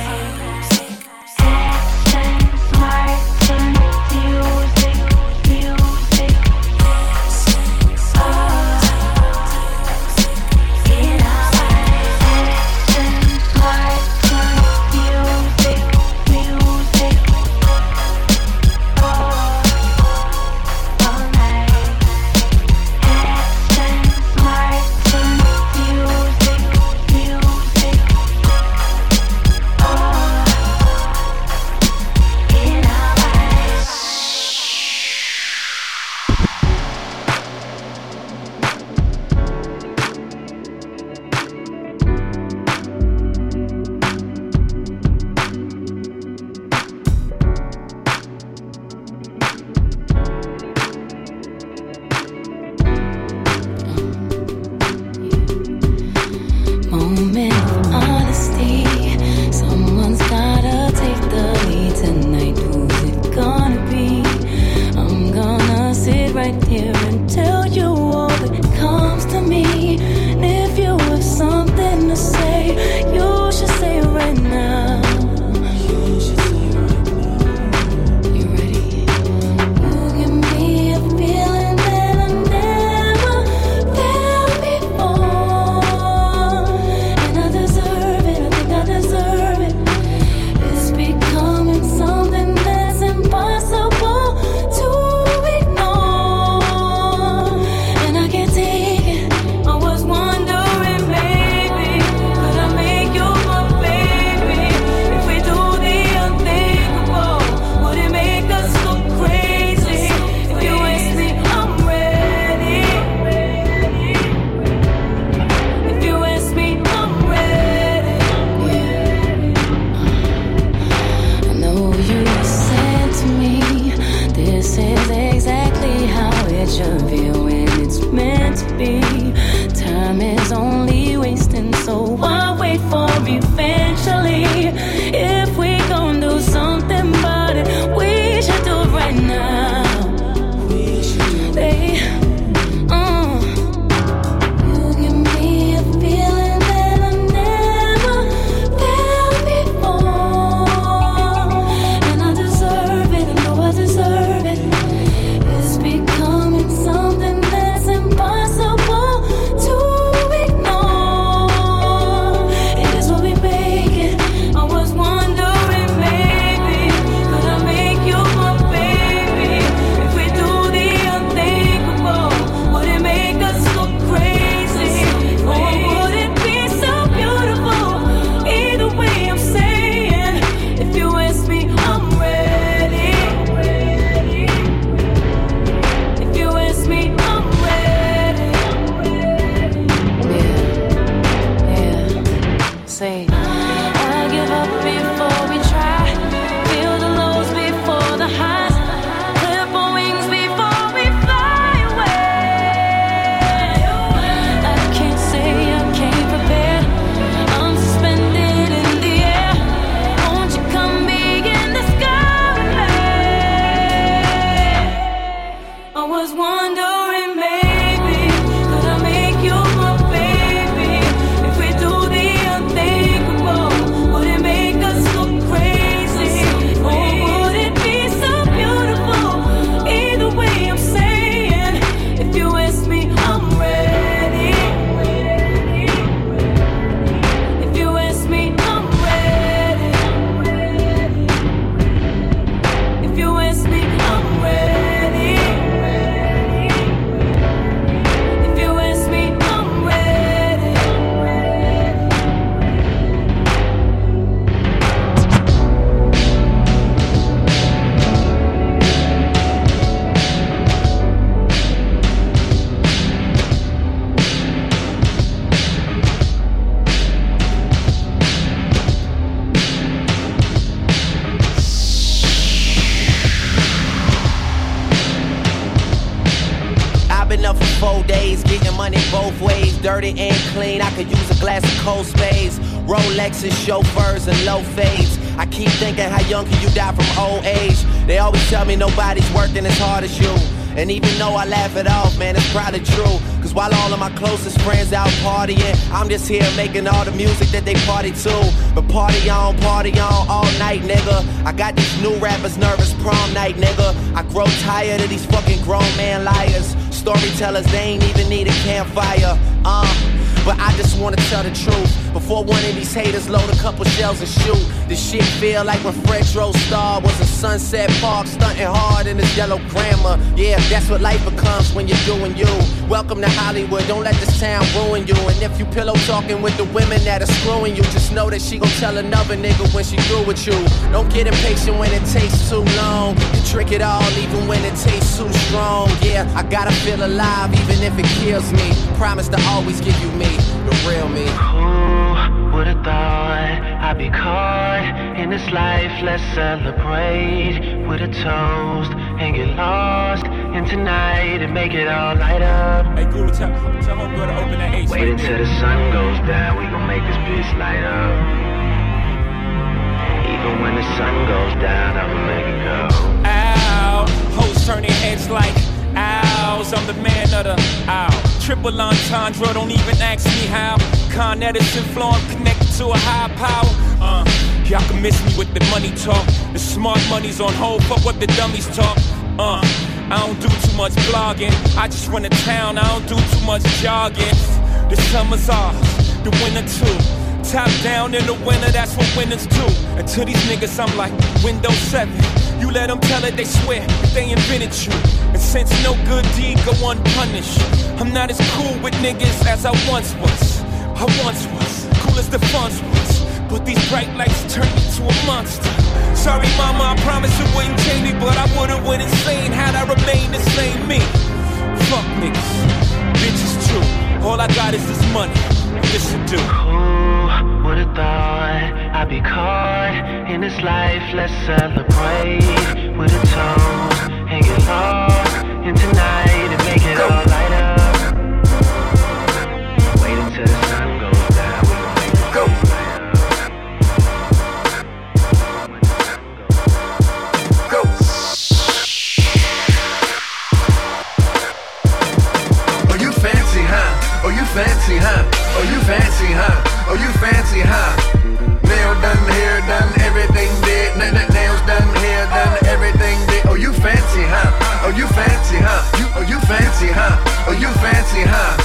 Days, getting money both ways, dirty and clean. I could use a glass of cold spades. Rolexes, chauffeurs, and low fades. I keep thinking, how young can you die from old age? They always tell me nobody's working as hard as you. And even though I laugh it off, man, it's probably true. Cause while all of my closest friends out partying, I'm just here making all the music that they party to. But party on, party on all night, nigga. I got these new rappers nervous prom night, nigga. I grow tired of these fucking grown man liars. Storytellers, they ain't even need a campfire. Uh. But I just wanna tell the truth. Before one of these haters load a couple shells and shoot. This shit feel like when Fredro Starr was in Sunset Park, stunting hard in his yellow grammar. Yeah, that's what life becomes when you're doing you. Welcome to Hollywood, don't let this town ruin you. And if you pillow talking with the women that are screwing you, just know that she gon' tell another nigga when she through with you. Don't get impatient when it takes too long. You trick it all even when it tastes too strong. Yeah, I gotta feel alive even if it kills me. Promise to always give you me the real me. Who would've thought I'd be caught in this life? Let's celebrate with a toast and get lost in tonight and make it all light up. Hey, Gula, tell, tell him go to open that H. Wait until the sun goes down, we gon' make this bitch light up. Even when the sun goes down, I'ma make it go. Ow, hoes turning heads like I'm the man of the owl. Triple entendre, don't even ask me how. Con Edison flow, I'm connected to a high power. Uh, y'all can miss me with the money talk. The smart money's on hold, fuck what the dummies talk. Uh, I don't do too much blogging. I just run a town, I don't do too much jogging. The summer's ours, the winter too. Top down in the winter, that's what winners do. And to these niggas, I'm like Windows 7. You let them tell it, they swear they invented you. And since no good deed go unpunished, I'm not as cool with niggas as I once was. I once was, cool as the Fonz was. But these bright lights turned me to a monster. Sorry, mama, I promise it wouldn't change me, but I would've went insane had I remained the same me. Fuck niggas, bitches too. All I got is this money, this to do. Who would've thought I'd be caught in this life? Let's celebrate with a toast and get lost fancy, huh? Oh, you fancy, huh? Nail done, hair done, everything did. N- n- nails done, hair done, everything did. Oh, you fancy, huh? Oh, you fancy, huh? You, oh, you fancy, huh? Oh, you fancy, huh?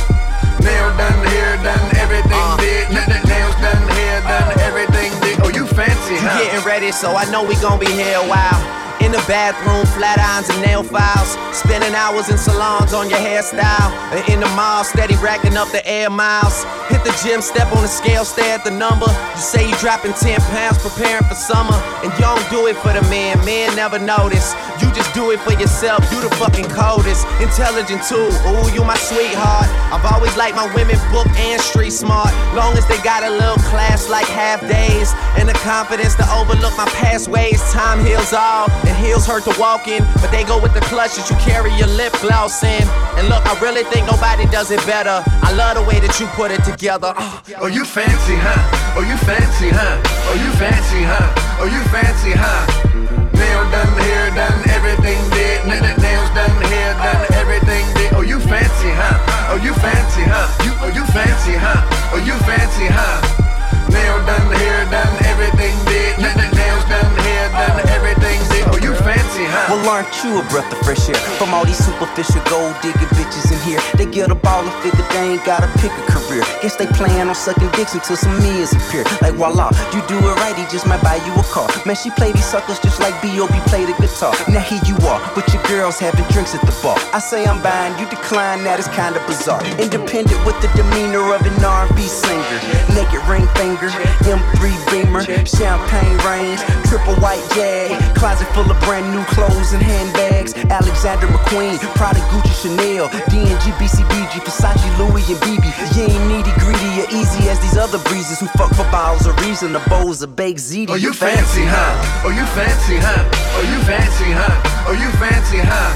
Nail done, hair done, everything uh. did. N- nails done, hair done, everything did. Oh, you fancy, You huh? getting ready, so I know we gon' be here a while. In the bathroom, flat irons and nail files. Spending hours in salons on your hairstyle. In the mall, steady racking up the air miles. Hit the gym, step on the scale, stare at the number. You say you dropping 10 pounds, preparing for summer. And you don't do it for the men, men never notice. You do it for yourself, you the fucking coldest. Intelligent too, ooh, you my sweetheart. I've always liked my women book and street smart. Long as they got a little class like half days. And the confidence to overlook my past ways. Time heals all, and heels hurt to walk in. But they go with the clutches, you carry your lip gloss in. And look, I really think nobody does it better. I love the way that you put it together. Uh. Oh, you fancy, huh? Oh, you fancy, huh? Oh, you fancy, huh? Oh, you fancy, huh? Nail done, hair done, everything did. Nails done, hair done, everything did. Oh, you fancy, huh? Oh, you fancy, huh? You, oh, you fancy, huh? Oh, you fancy, huh? Nail done, hair done, everything did. Nails done, hair done, everything you fancy, huh? Well, aren't you a breath of fresh air? From all these superficial gold digging bitches in here. They get a ball and figure they ain't gotta pick a career. Guess they plan on sucking dicks until some millions appear. Like voila, you do it right, he just might buy you a car. Man, she play these suckers just like B.O.B. play the guitar. Now here you are, with your girls having drinks at the bar. I say I'm buying, you decline, that is kinda bizarre. Independent with the demeanor of an R&B singer. Naked ring finger, M3 Beamer, champagne range, triple white jag, closet full of brand new clothes and handbags. Alexander McQueen, Prada, Gucci, Chanel, D&G, BCBG, Versace, Louis, and BB. You ain't needy, greedy, or easy as these other breezes who fuck for bottles of Riesling, the bowls of baked ziti. Oh, you fancy, huh? Oh, you fancy, huh? Oh, you fancy, huh? Oh, you fancy, huh?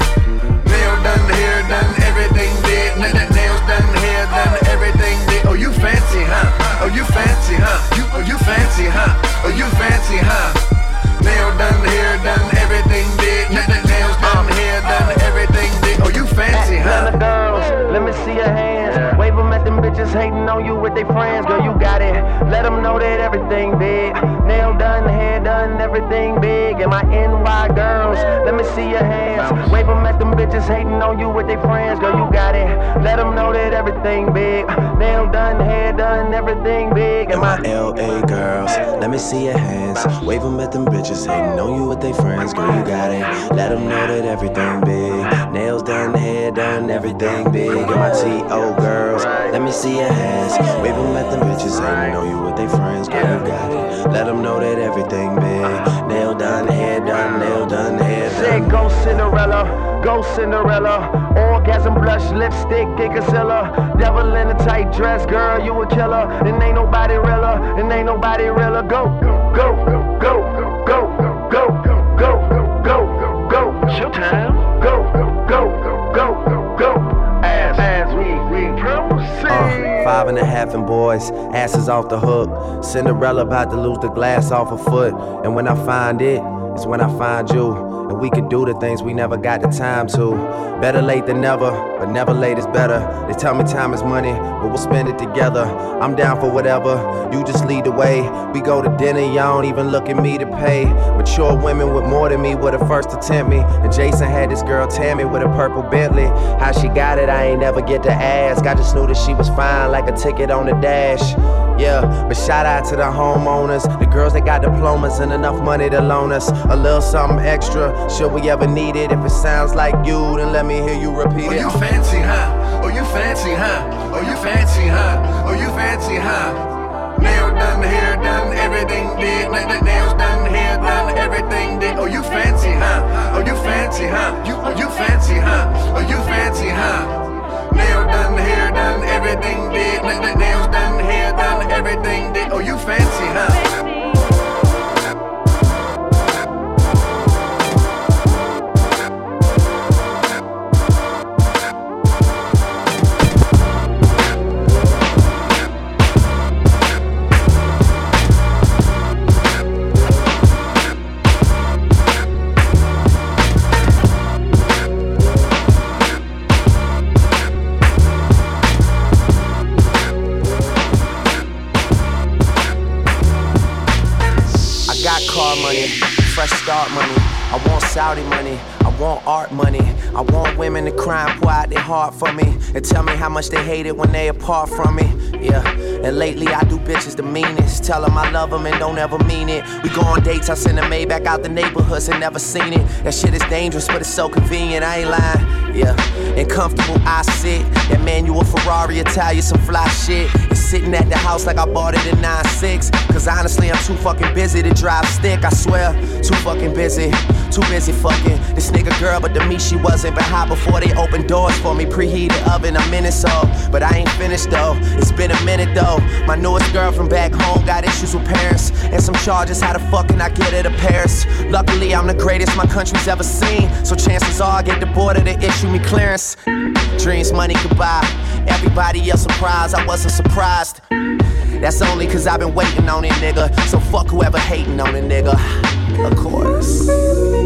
Nail done, hair done, everything did. Nails done, hair done, everything did. Oh, you fancy, huh? Oh, you fancy, huh? You, oh, you fancy, huh? Oh, you fancy, huh? Nail done, hair done, everything big. Nails done, hair done, everything big. Oh, you fancy, huh? Let me see your hand. Hating on you with their friends, girl, you got it. Let them know that everything big. Nail done, hair done, everything big. And my NY girls, let me see your hands. Wave them at them bitches hating on you with their friends, girl, you got it. Let them know that everything big. Nail done, hair done, everything big. And my, my LA girls, let me see your hands. Wave them at them bitches hating on you with their friends, girl, you got it. Let them know that everything big. Nails done, hair done, everything big. And my TO girls, let me see hands. Wave them at them bitches hating on you with their friends. Girl, you got it. Let them know that everything big. Nail done, hair done, nail done, hair done. Said go Cinderella, go Cinderella. Orgasm blush, lipstick, and concealer. Devil in a tight dress, girl, you a killer. And ain't nobody realer, and ain't nobody realer. Go, go, go, go, go, go, go, go, go. Showtime. Uh, five and a half and boys, asses off the hook. Cinderella about to lose the glass off her foot. And when I find it, it's when I find you. And we could do the things we never got the time to. Better late than never, but never late is better. They tell me time is money, but we'll spend it together. I'm down for whatever, you just lead the way. We go to dinner, y'all don't even look at me to pay. Mature women with more than me were the first to tempt me. And Jason had this girl Tammy with a purple Bentley. How she got it, I ain't never get to ask. I just knew that she was fine, like a ticket on the dash. Yeah, but shout out to the homeowners, the girls that got diplomas and enough money to loan us a little something extra. Should we ever need it? If it sounds like you, then let me hear you repeat Oh, you fancy, huh? Oh, you fancy, huh? Oh, you fancy, huh? Oh, you fancy, huh? Nail done, hair done, everything did. Na- na- Nails done, hair done, everything did. Oh, you fancy, huh? Oh, you fancy, huh? You, oh, you fancy, huh? Oh, you fancy, huh? Nail done, hair done, everything did. Na- na- Nails done, hair done, everything did. Oh, you fancy, huh? Fresh start money. I want Saudi money. I want art money. I want women to cry and pour out their heart for me. And tell me how much they hate it when they apart from me. Yeah. And lately I do bitches the meanest. Tell them I love them and don't ever mean it. We go on dates, I send them a Maybach out the neighborhoods and never seen it. That shit is dangerous, but it's so convenient. I ain't lying. Yeah. And comfortable I sit. That manual Ferrari Italian, some fly shit. It's sitting at the house like I bought it in 9-6. Cause honestly, I'm too fucking busy to drive stick. I swear, too fucking busy. Too busy fucking this nigga girl, but to me she wasn't. But hot before they opened doors for me, preheated oven a minute so. But I ain't finished though. It's been a minute though. My newest girl from back home got issues with parents and some charges. How the fuck can I get her to Paris? Luckily, I'm the greatest my country's ever seen. So chances are I get the border to issue me clearance. Dreams money could buy. Everybody else surprised, I wasn't surprised. That's only cause I've been waiting on it, nigga. So fuck whoever hating on it, nigga. Of course.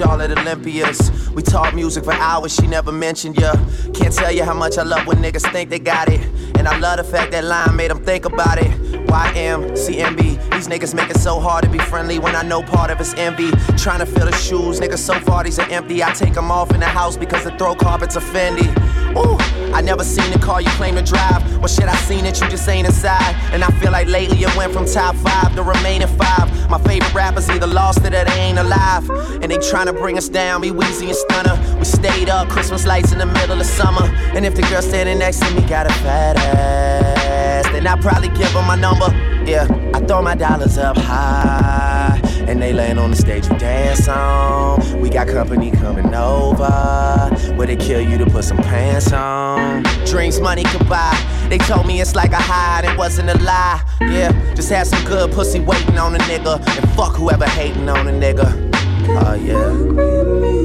And Charlotte Olympias. We talk music for hours, she never mentioned ya. Can't tell you how much I love when niggas think they got it. And I love the fact that line made them think about it. YM, CMB, these niggas make it so hard to be friendly when I know part of it's envy. Trying to fill the shoes, niggas so far these are empty. I take them off in the house because the throw carpets are Fendi. Ooh, I never seen the car you claim to drive. Well, shit, I seen it, you just ain't inside. And I feel like lately it went from top five to remaining five. My favorite rappers either lost it or they ain't alive. And they tryna bring us down, be Weezy and Stunner. We stayed up, Christmas lights in the middle of summer. And if the girl standing next to me got a fat ass, then I probably give her my number. Yeah, I throw my dollars up high. And they laying on the stage we dance on. We got company coming over. Where they kill you to put some pants on. Drinks money could buy. They told me it's like a high, it wasn't a lie. Yeah, just had some good pussy waiting on a nigga. And fuck whoever hating on a nigga. Oh, yeah.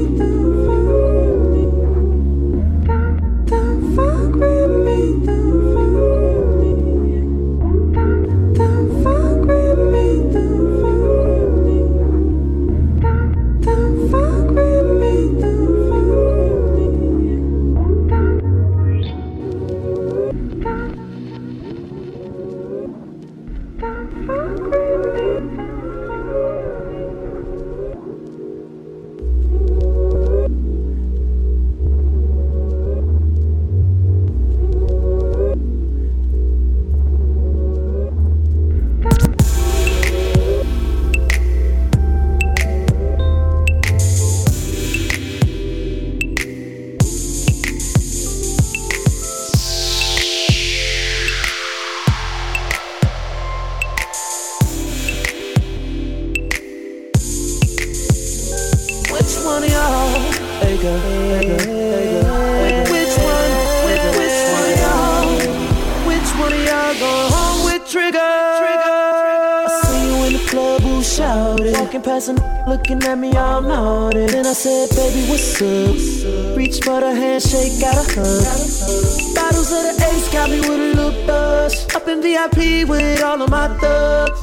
With all of my thugs.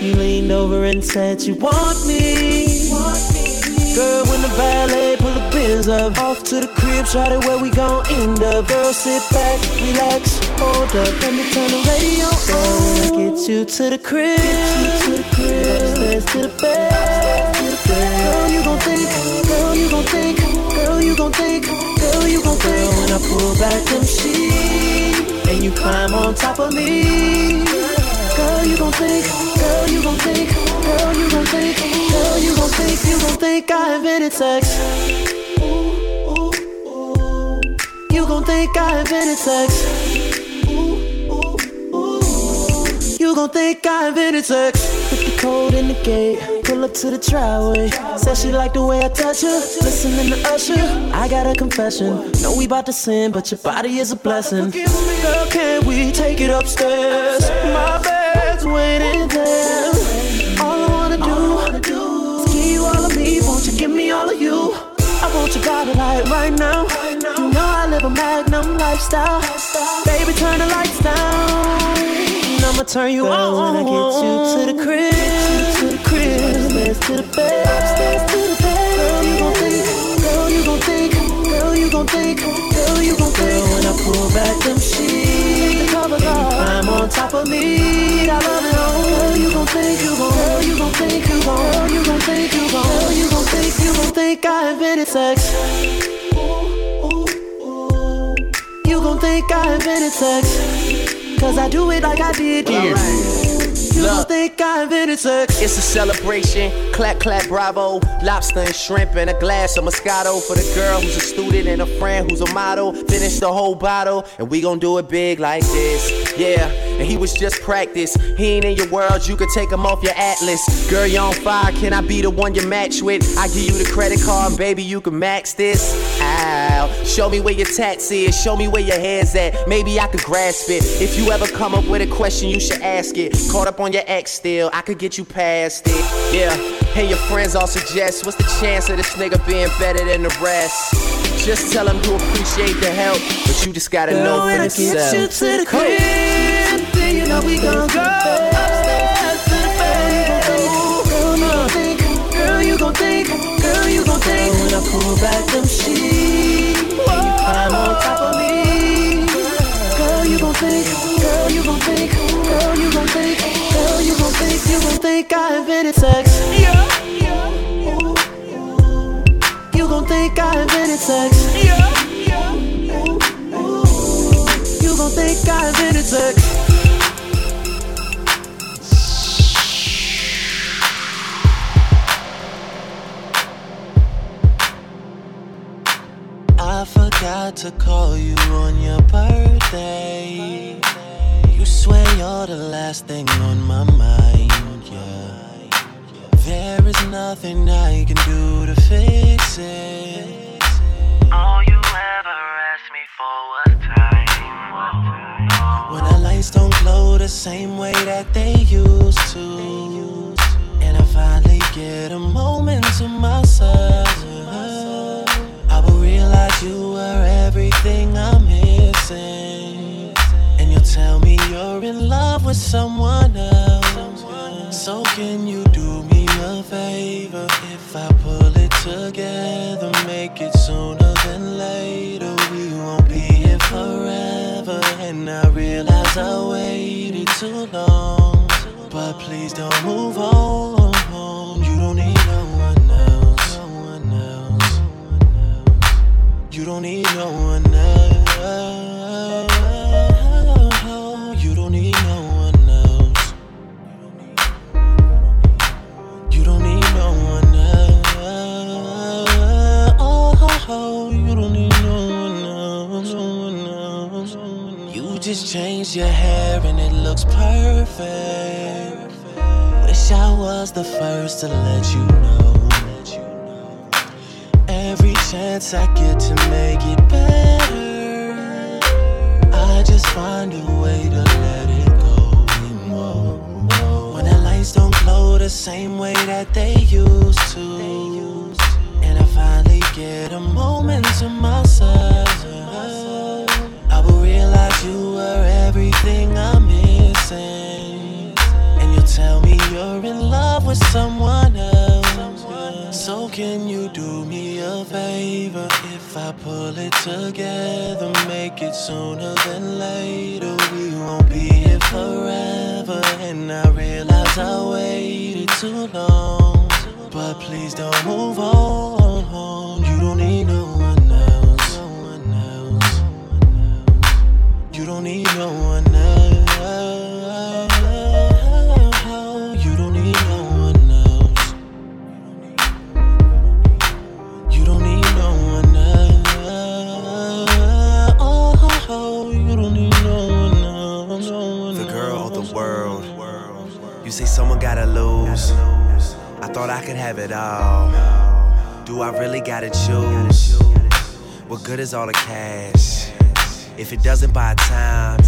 You leaned over and said you want me. Girl, when the valet pull the Benz up, off to the crib, try to where we gon' end up. Girl, sit back, relax, hold up, let me turn the radio on. Get you to the crib, to the crib, upstairs to the bed. Girl, you gon' think, girl, you gon' think, girl, you gon' think, girl, you gon' think. Girl, when I pull back them sheets and you climb on top of me. Girl, you gon' think, girl, you gon' think, girl, you gon' think, girl, you gon' think, you gon' think I invented sex. You gon' think I invented sex. You gon' think I invented sex. Put the code in the gate, pull up to the driveway. Said she like the way I touch her. Listening to Usher, I got a confession. Know we bout to sin, but your body is a blessing. Girl, can we take it upstairs? My bed's waiting there. All I wanna do is give you all of me. Won't you give me all of you? I want your body like right now. You know I live a magnum lifestyle. Baby, turn the lights down. And I'ma turn you on when I get you to the crib. To the crib, upstairs to the bed, upstairs to the bed. Girl, you gon' think, girl, you gon' think, girl, you gon' think, girl, you gon' think. When I pull back them sheets, the covers off, and climb on top of me. I love it oh, all. Girl, you gon' think, you gon', girl, oh, you gon' think, you gon', girl, oh, you gon' think, you gon', girl, you gon' think, you gon' think I invented sex. You gon' think I invented sex. Cause I do it like I did you. You gon' think I invented sex. It's a celebration. Clap, clap, bravo. Lobster and shrimp and a glass of Moscato for the girl who's a student and a friend who's a model. Finish the whole bottle and we gon' do it big like this. Yeah, and he was just practice. He ain't in your world, you could take him off your atlas. Girl, you on fire, can I be the one you match with? I give you the credit card, baby, you can max this. Ow. Show me where your tats is, show me where your head's at. Maybe I could grasp it. If you ever come up with a question, you should ask it. Caught up on your ex still, I could get you past it. Yeah, Hey, your friends all suggest, what's the chance of this nigga being better than the rest? Just tell him you appreciate the help, but you just gotta Girl, know when for I yourself. get you to the crib, you gon'. Girl, you gon' think, girl, you gon' think, girl, you gon' think. When I pull back them sheets, you climb on top of me. Girl, you gon' think, girl, you gon' think, girl, you gon' think, you gon' think, you gon' think I invented sex. You gon' think I invented sex. You gon' think I invented sex. Forgot to call you on your birthday. You swear you're the last thing on my mind, yeah. There is nothing I can do to fix it. All you ever asked me for was time. When the lights don't glow the same way that they used to. And I finally get a moment to myself. You were everything I'm missing. And you'll tell me you're in love with someone else. So can you do me a favor if I pull it together? Make it sooner than later. We won't be here forever. And I realize I waited too long. But please don't move on. Don't need no one else. You don't need no one else. You don't need no one else. You don't need no one else. No one else. You just changed your hair and it looks perfect. Wish I was the first to let you know. Chance I get to make it better, I just find a way to let it go. When the lights don't glow the same way that they used to, and I finally get a moment to myself, I will realize you were everything I'm missing, and you'll tell me you're in love with someone else. So can you do me a favor if I pull it together, make it sooner than later? We won't be here forever, and I realize I waited too long. But please don't move on. You don't need no one else. You don't need no one else. Someone gotta lose. I thought I could have it all. Do I really gotta choose? What good is all the cash if it doesn't buy time?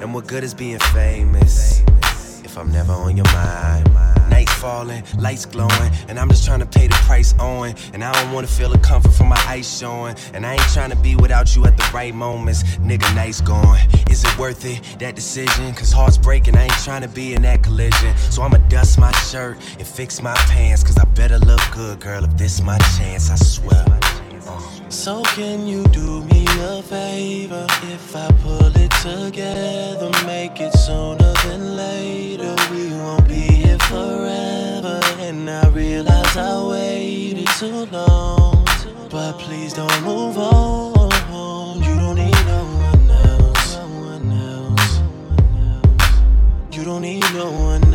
And what good is being famous if I'm never on your mind? Falling, lights glowing, and I'm just trying to pay the price on. And I don't wanna feel the comfort from my ice showing. And I ain't trying to be without you at the right moments. Nigga, nights gone. Is it worth it, that decision? Cause hearts breaking, I ain't trying to be in that collision. So I'ma dust my shirt and fix my pants. Cause I better look good, girl, if this my chance, I swear. Uh. So can you do me a favor if I pull it together, make it sooner than later? We won't be here forever, and I realize I waited too long. But please don't move on. You don't need no one else. You don't need no one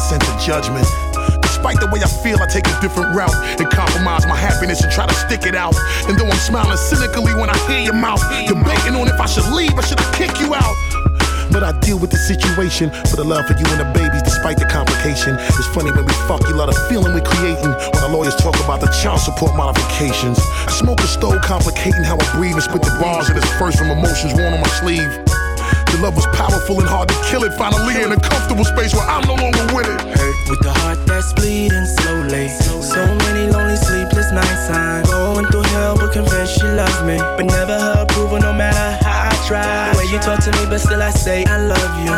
better sense of judgment. Despite the way I feel, I take a different route and compromise my happiness and try to stick it out. And though I'm smiling cynically when I hear your mouth, debating on if I should leave or should I kick you out. But I deal with the situation for the love for you and the babies, despite the complication. It's funny when we fuck, you love the feeling we're creating. When the lawyers talk about the child support modifications. I smoke a stove, complicating how I breathe and spit the bars of this first from emotions worn on my sleeve. The love was powerful and hard to kill it. Finally in a comfortable space where I'm no longer with it. Hey. With the heart that's bleeding slowly. So many lonely sleepless nights. I'm going through hell, but convinced she loves me. But never her approval, no matter how I try. The way you talk to me, but still I say I love you.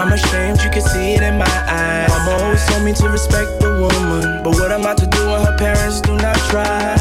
I'm ashamed, you can see it in my eyes. Mama always told me to respect the woman. But what am I to do when her parents do not try?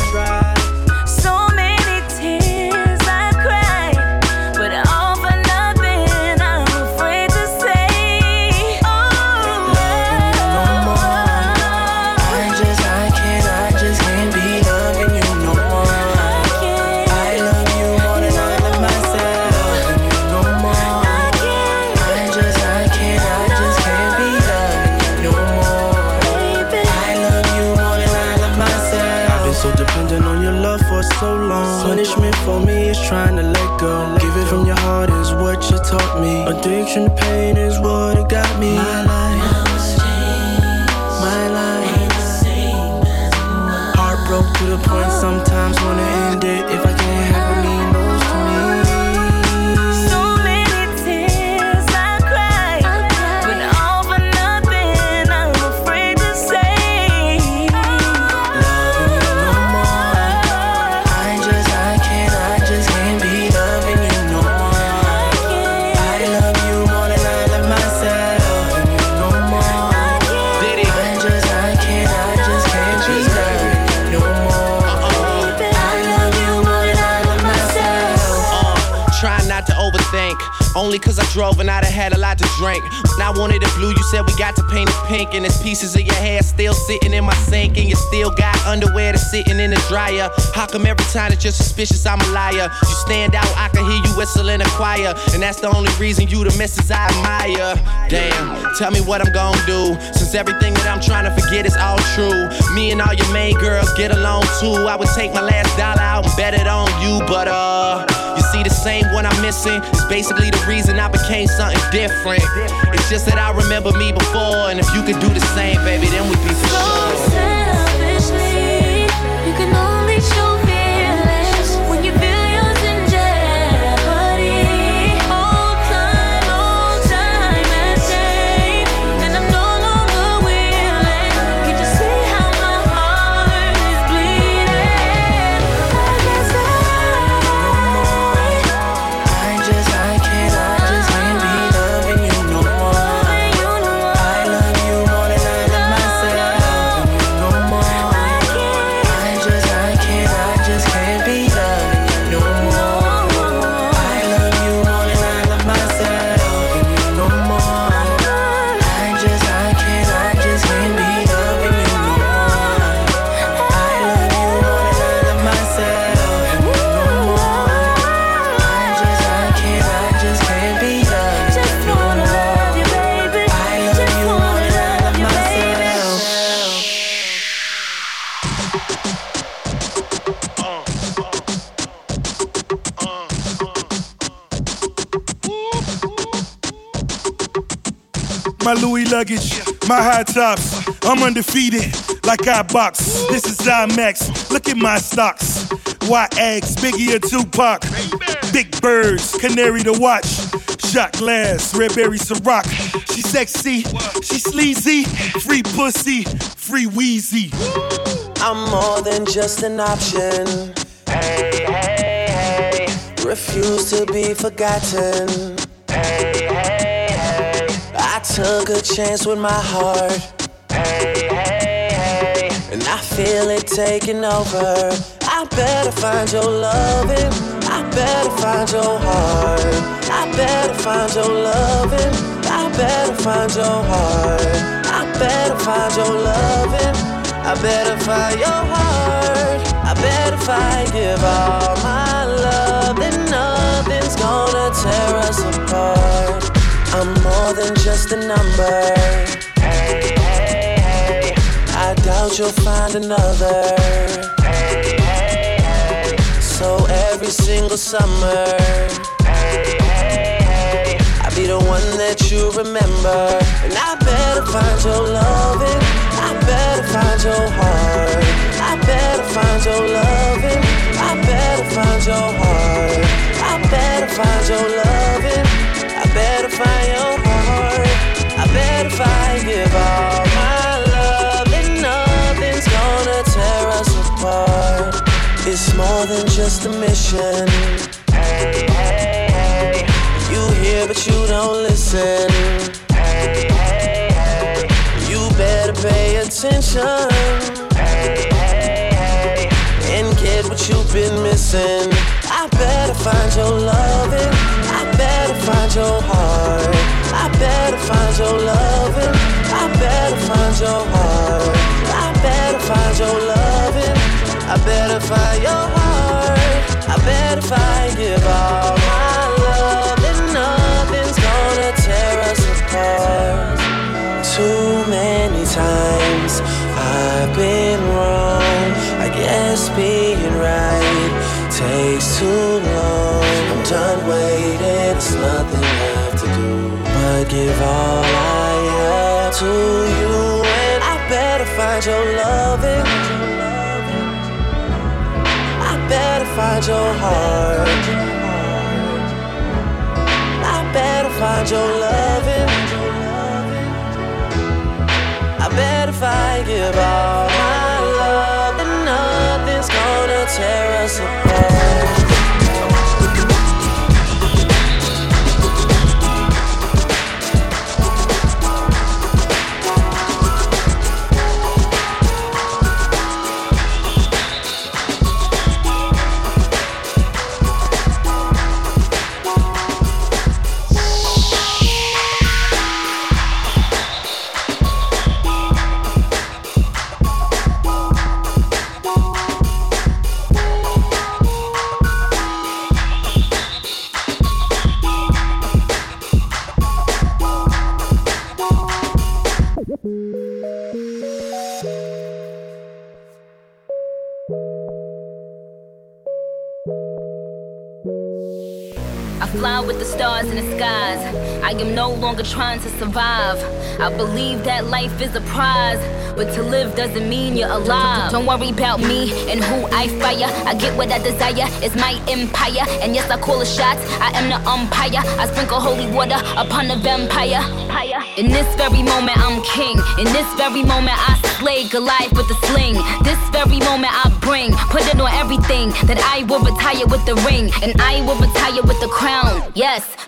Only cause I drove and I'd have had a lot to drink. When I wanted it blue, you said we got to paint it pink. And there's pieces of your hair still sitting in my sink. And you still got underwear that's sitting in the dryer. How come every time that you're suspicious, I'm a liar? You stand out, I can hear you whistle in a choir. And that's the only reason you the missus I admire. Damn, tell me what I'm gonna do. Since everything that I'm trying to forget is all true. Me and all your main girls get along too. I would take my last dollar out and bet it on you, but uh, see the same one I'm missing is basically the reason I became something different. It's just that I remember me before, and if you could do the same, baby, then we'd be for sure. Luggage, my high tops. I'm undefeated, like I box. This is IMAX. Look at my stocks. White eggs, Biggie or Tupac. Big birds, canary to watch. Shot glass, red berry Ciroc. She sexy, she sleazy. Free pussy, free Weezy. I'm more than just an option. Hey, hey, hey. Refuse to be forgotten. Took a chance with my heart. Hey, hey, hey. And I feel it taking over. I better find your loving. I better find your heart. I better find your loving. I better find your heart. I better find your loving. I better find your heart. I better find give all my love, then nothing's gonna tear us apart. I'm more than just a number. Hey, hey, hey. I doubt you'll find another. Hey, hey, hey. So every single summer, hey, hey, hey. I'll be the one that you remember. And I better find your loving. I better find your heart. I better find your loving. I better find your heart. I better find your loving. Better find your heart. I better if I give all my love, then nothing's gonna tear us apart. It's more than just a mission. Hey, hey, hey. You hear, but you don't listen. Hey, hey, hey. You better pay attention. What you've been missing. I better find your loving. I better find your heart. I better find your loving. I better find your heart. I better find your loving. I better find your heart. I better find give all my love. And nothing's gonna tear us apart. Too many times I've been wrong. Guess being right takes too long. I'm done waiting, there's nothing left to do but give all I have to you. And I better find your loving. I better find your heart. I better find your loving. Fly with the stars in the skies. I am no longer trying to survive. I believe that life is a prize. But to live doesn't mean you're alive. Don't worry about me and who I fire. I get what I desire, it's my empire. And yes, I call the shots, I am the umpire. I sprinkle holy water upon the vampire. In this very moment, I'm king. In this very moment, I slay Goliath with a sling. This very moment, I bring, put it on everything. That I will retire with the ring, and I will retire with the crown. Yes,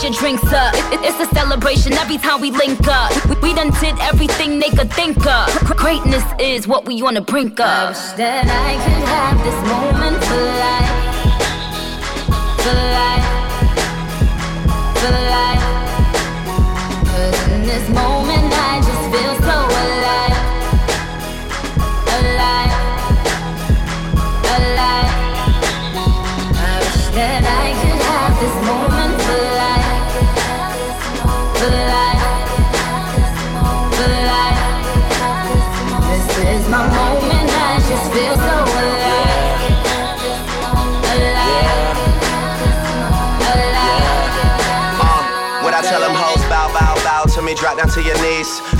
Put your drinks up. It- it- it's a celebration every time we link up. We, we done did everything they could think of. Greatness is what we on the brink of. I wish that I could have this moment for life. For life. For life.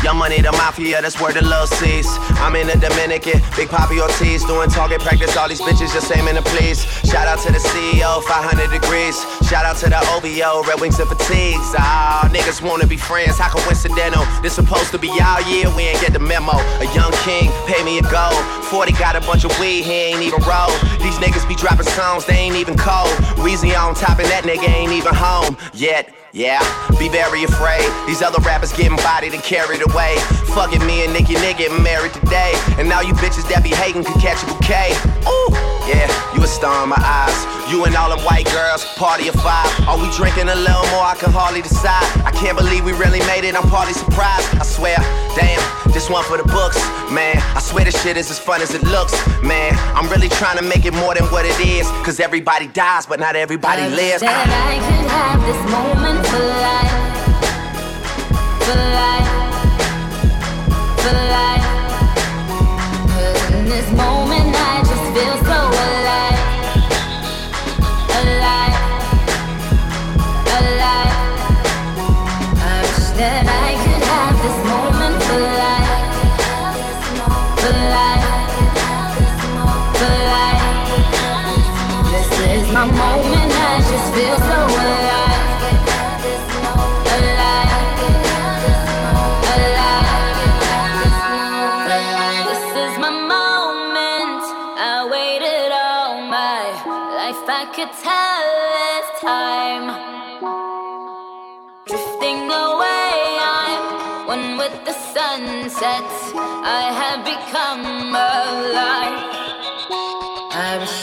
Young money, the mafia, that's where the love sees. I'm in the Dominican, Big Papi Ortiz, doing target practice. All these bitches just aiming to please. Shout out to the CEO, 500 degrees. Shout out to the OVO, Red Wings and Fatigues. Ah, niggas wanna be friends, how coincidental? This supposed to be our year, we ain't get the memo. A young king, pay me a gold. 40 got a bunch of weed, he ain't even roll. These niggas be dropping songs, they ain't even cold. Weezy on top, and that nigga ain't even home yet. Yeah, be very afraid. These other rappers getting bodied and carried away. Fuck it, me and Nicki Nick getting married today. And now you bitches that be hating can catch a bouquet. Ooh, yeah, you a star in my eyes. You and all them white girls, party of five. Are we drinking a little more? I can hardly decide. I can't believe we really made it. I'm party surprised. I swear, damn, this one for the books, man. I swear this shit is as fun as it looks, man. I'm really trying to make it more than what it is. Cause everybody dies, but not everybody lives. That I could have this moment this moment I just feel so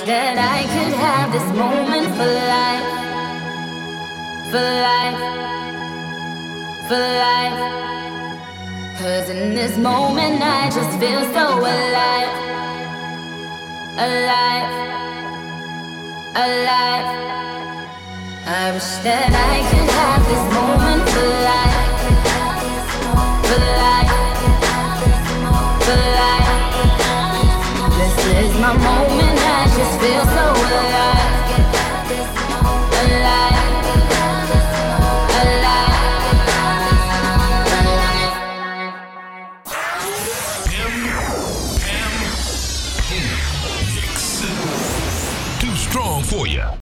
that I could have this moment for life. For life. For life. Cause in this moment I just feel so alive. Alive. Alive. I wish that I could have this moment for life.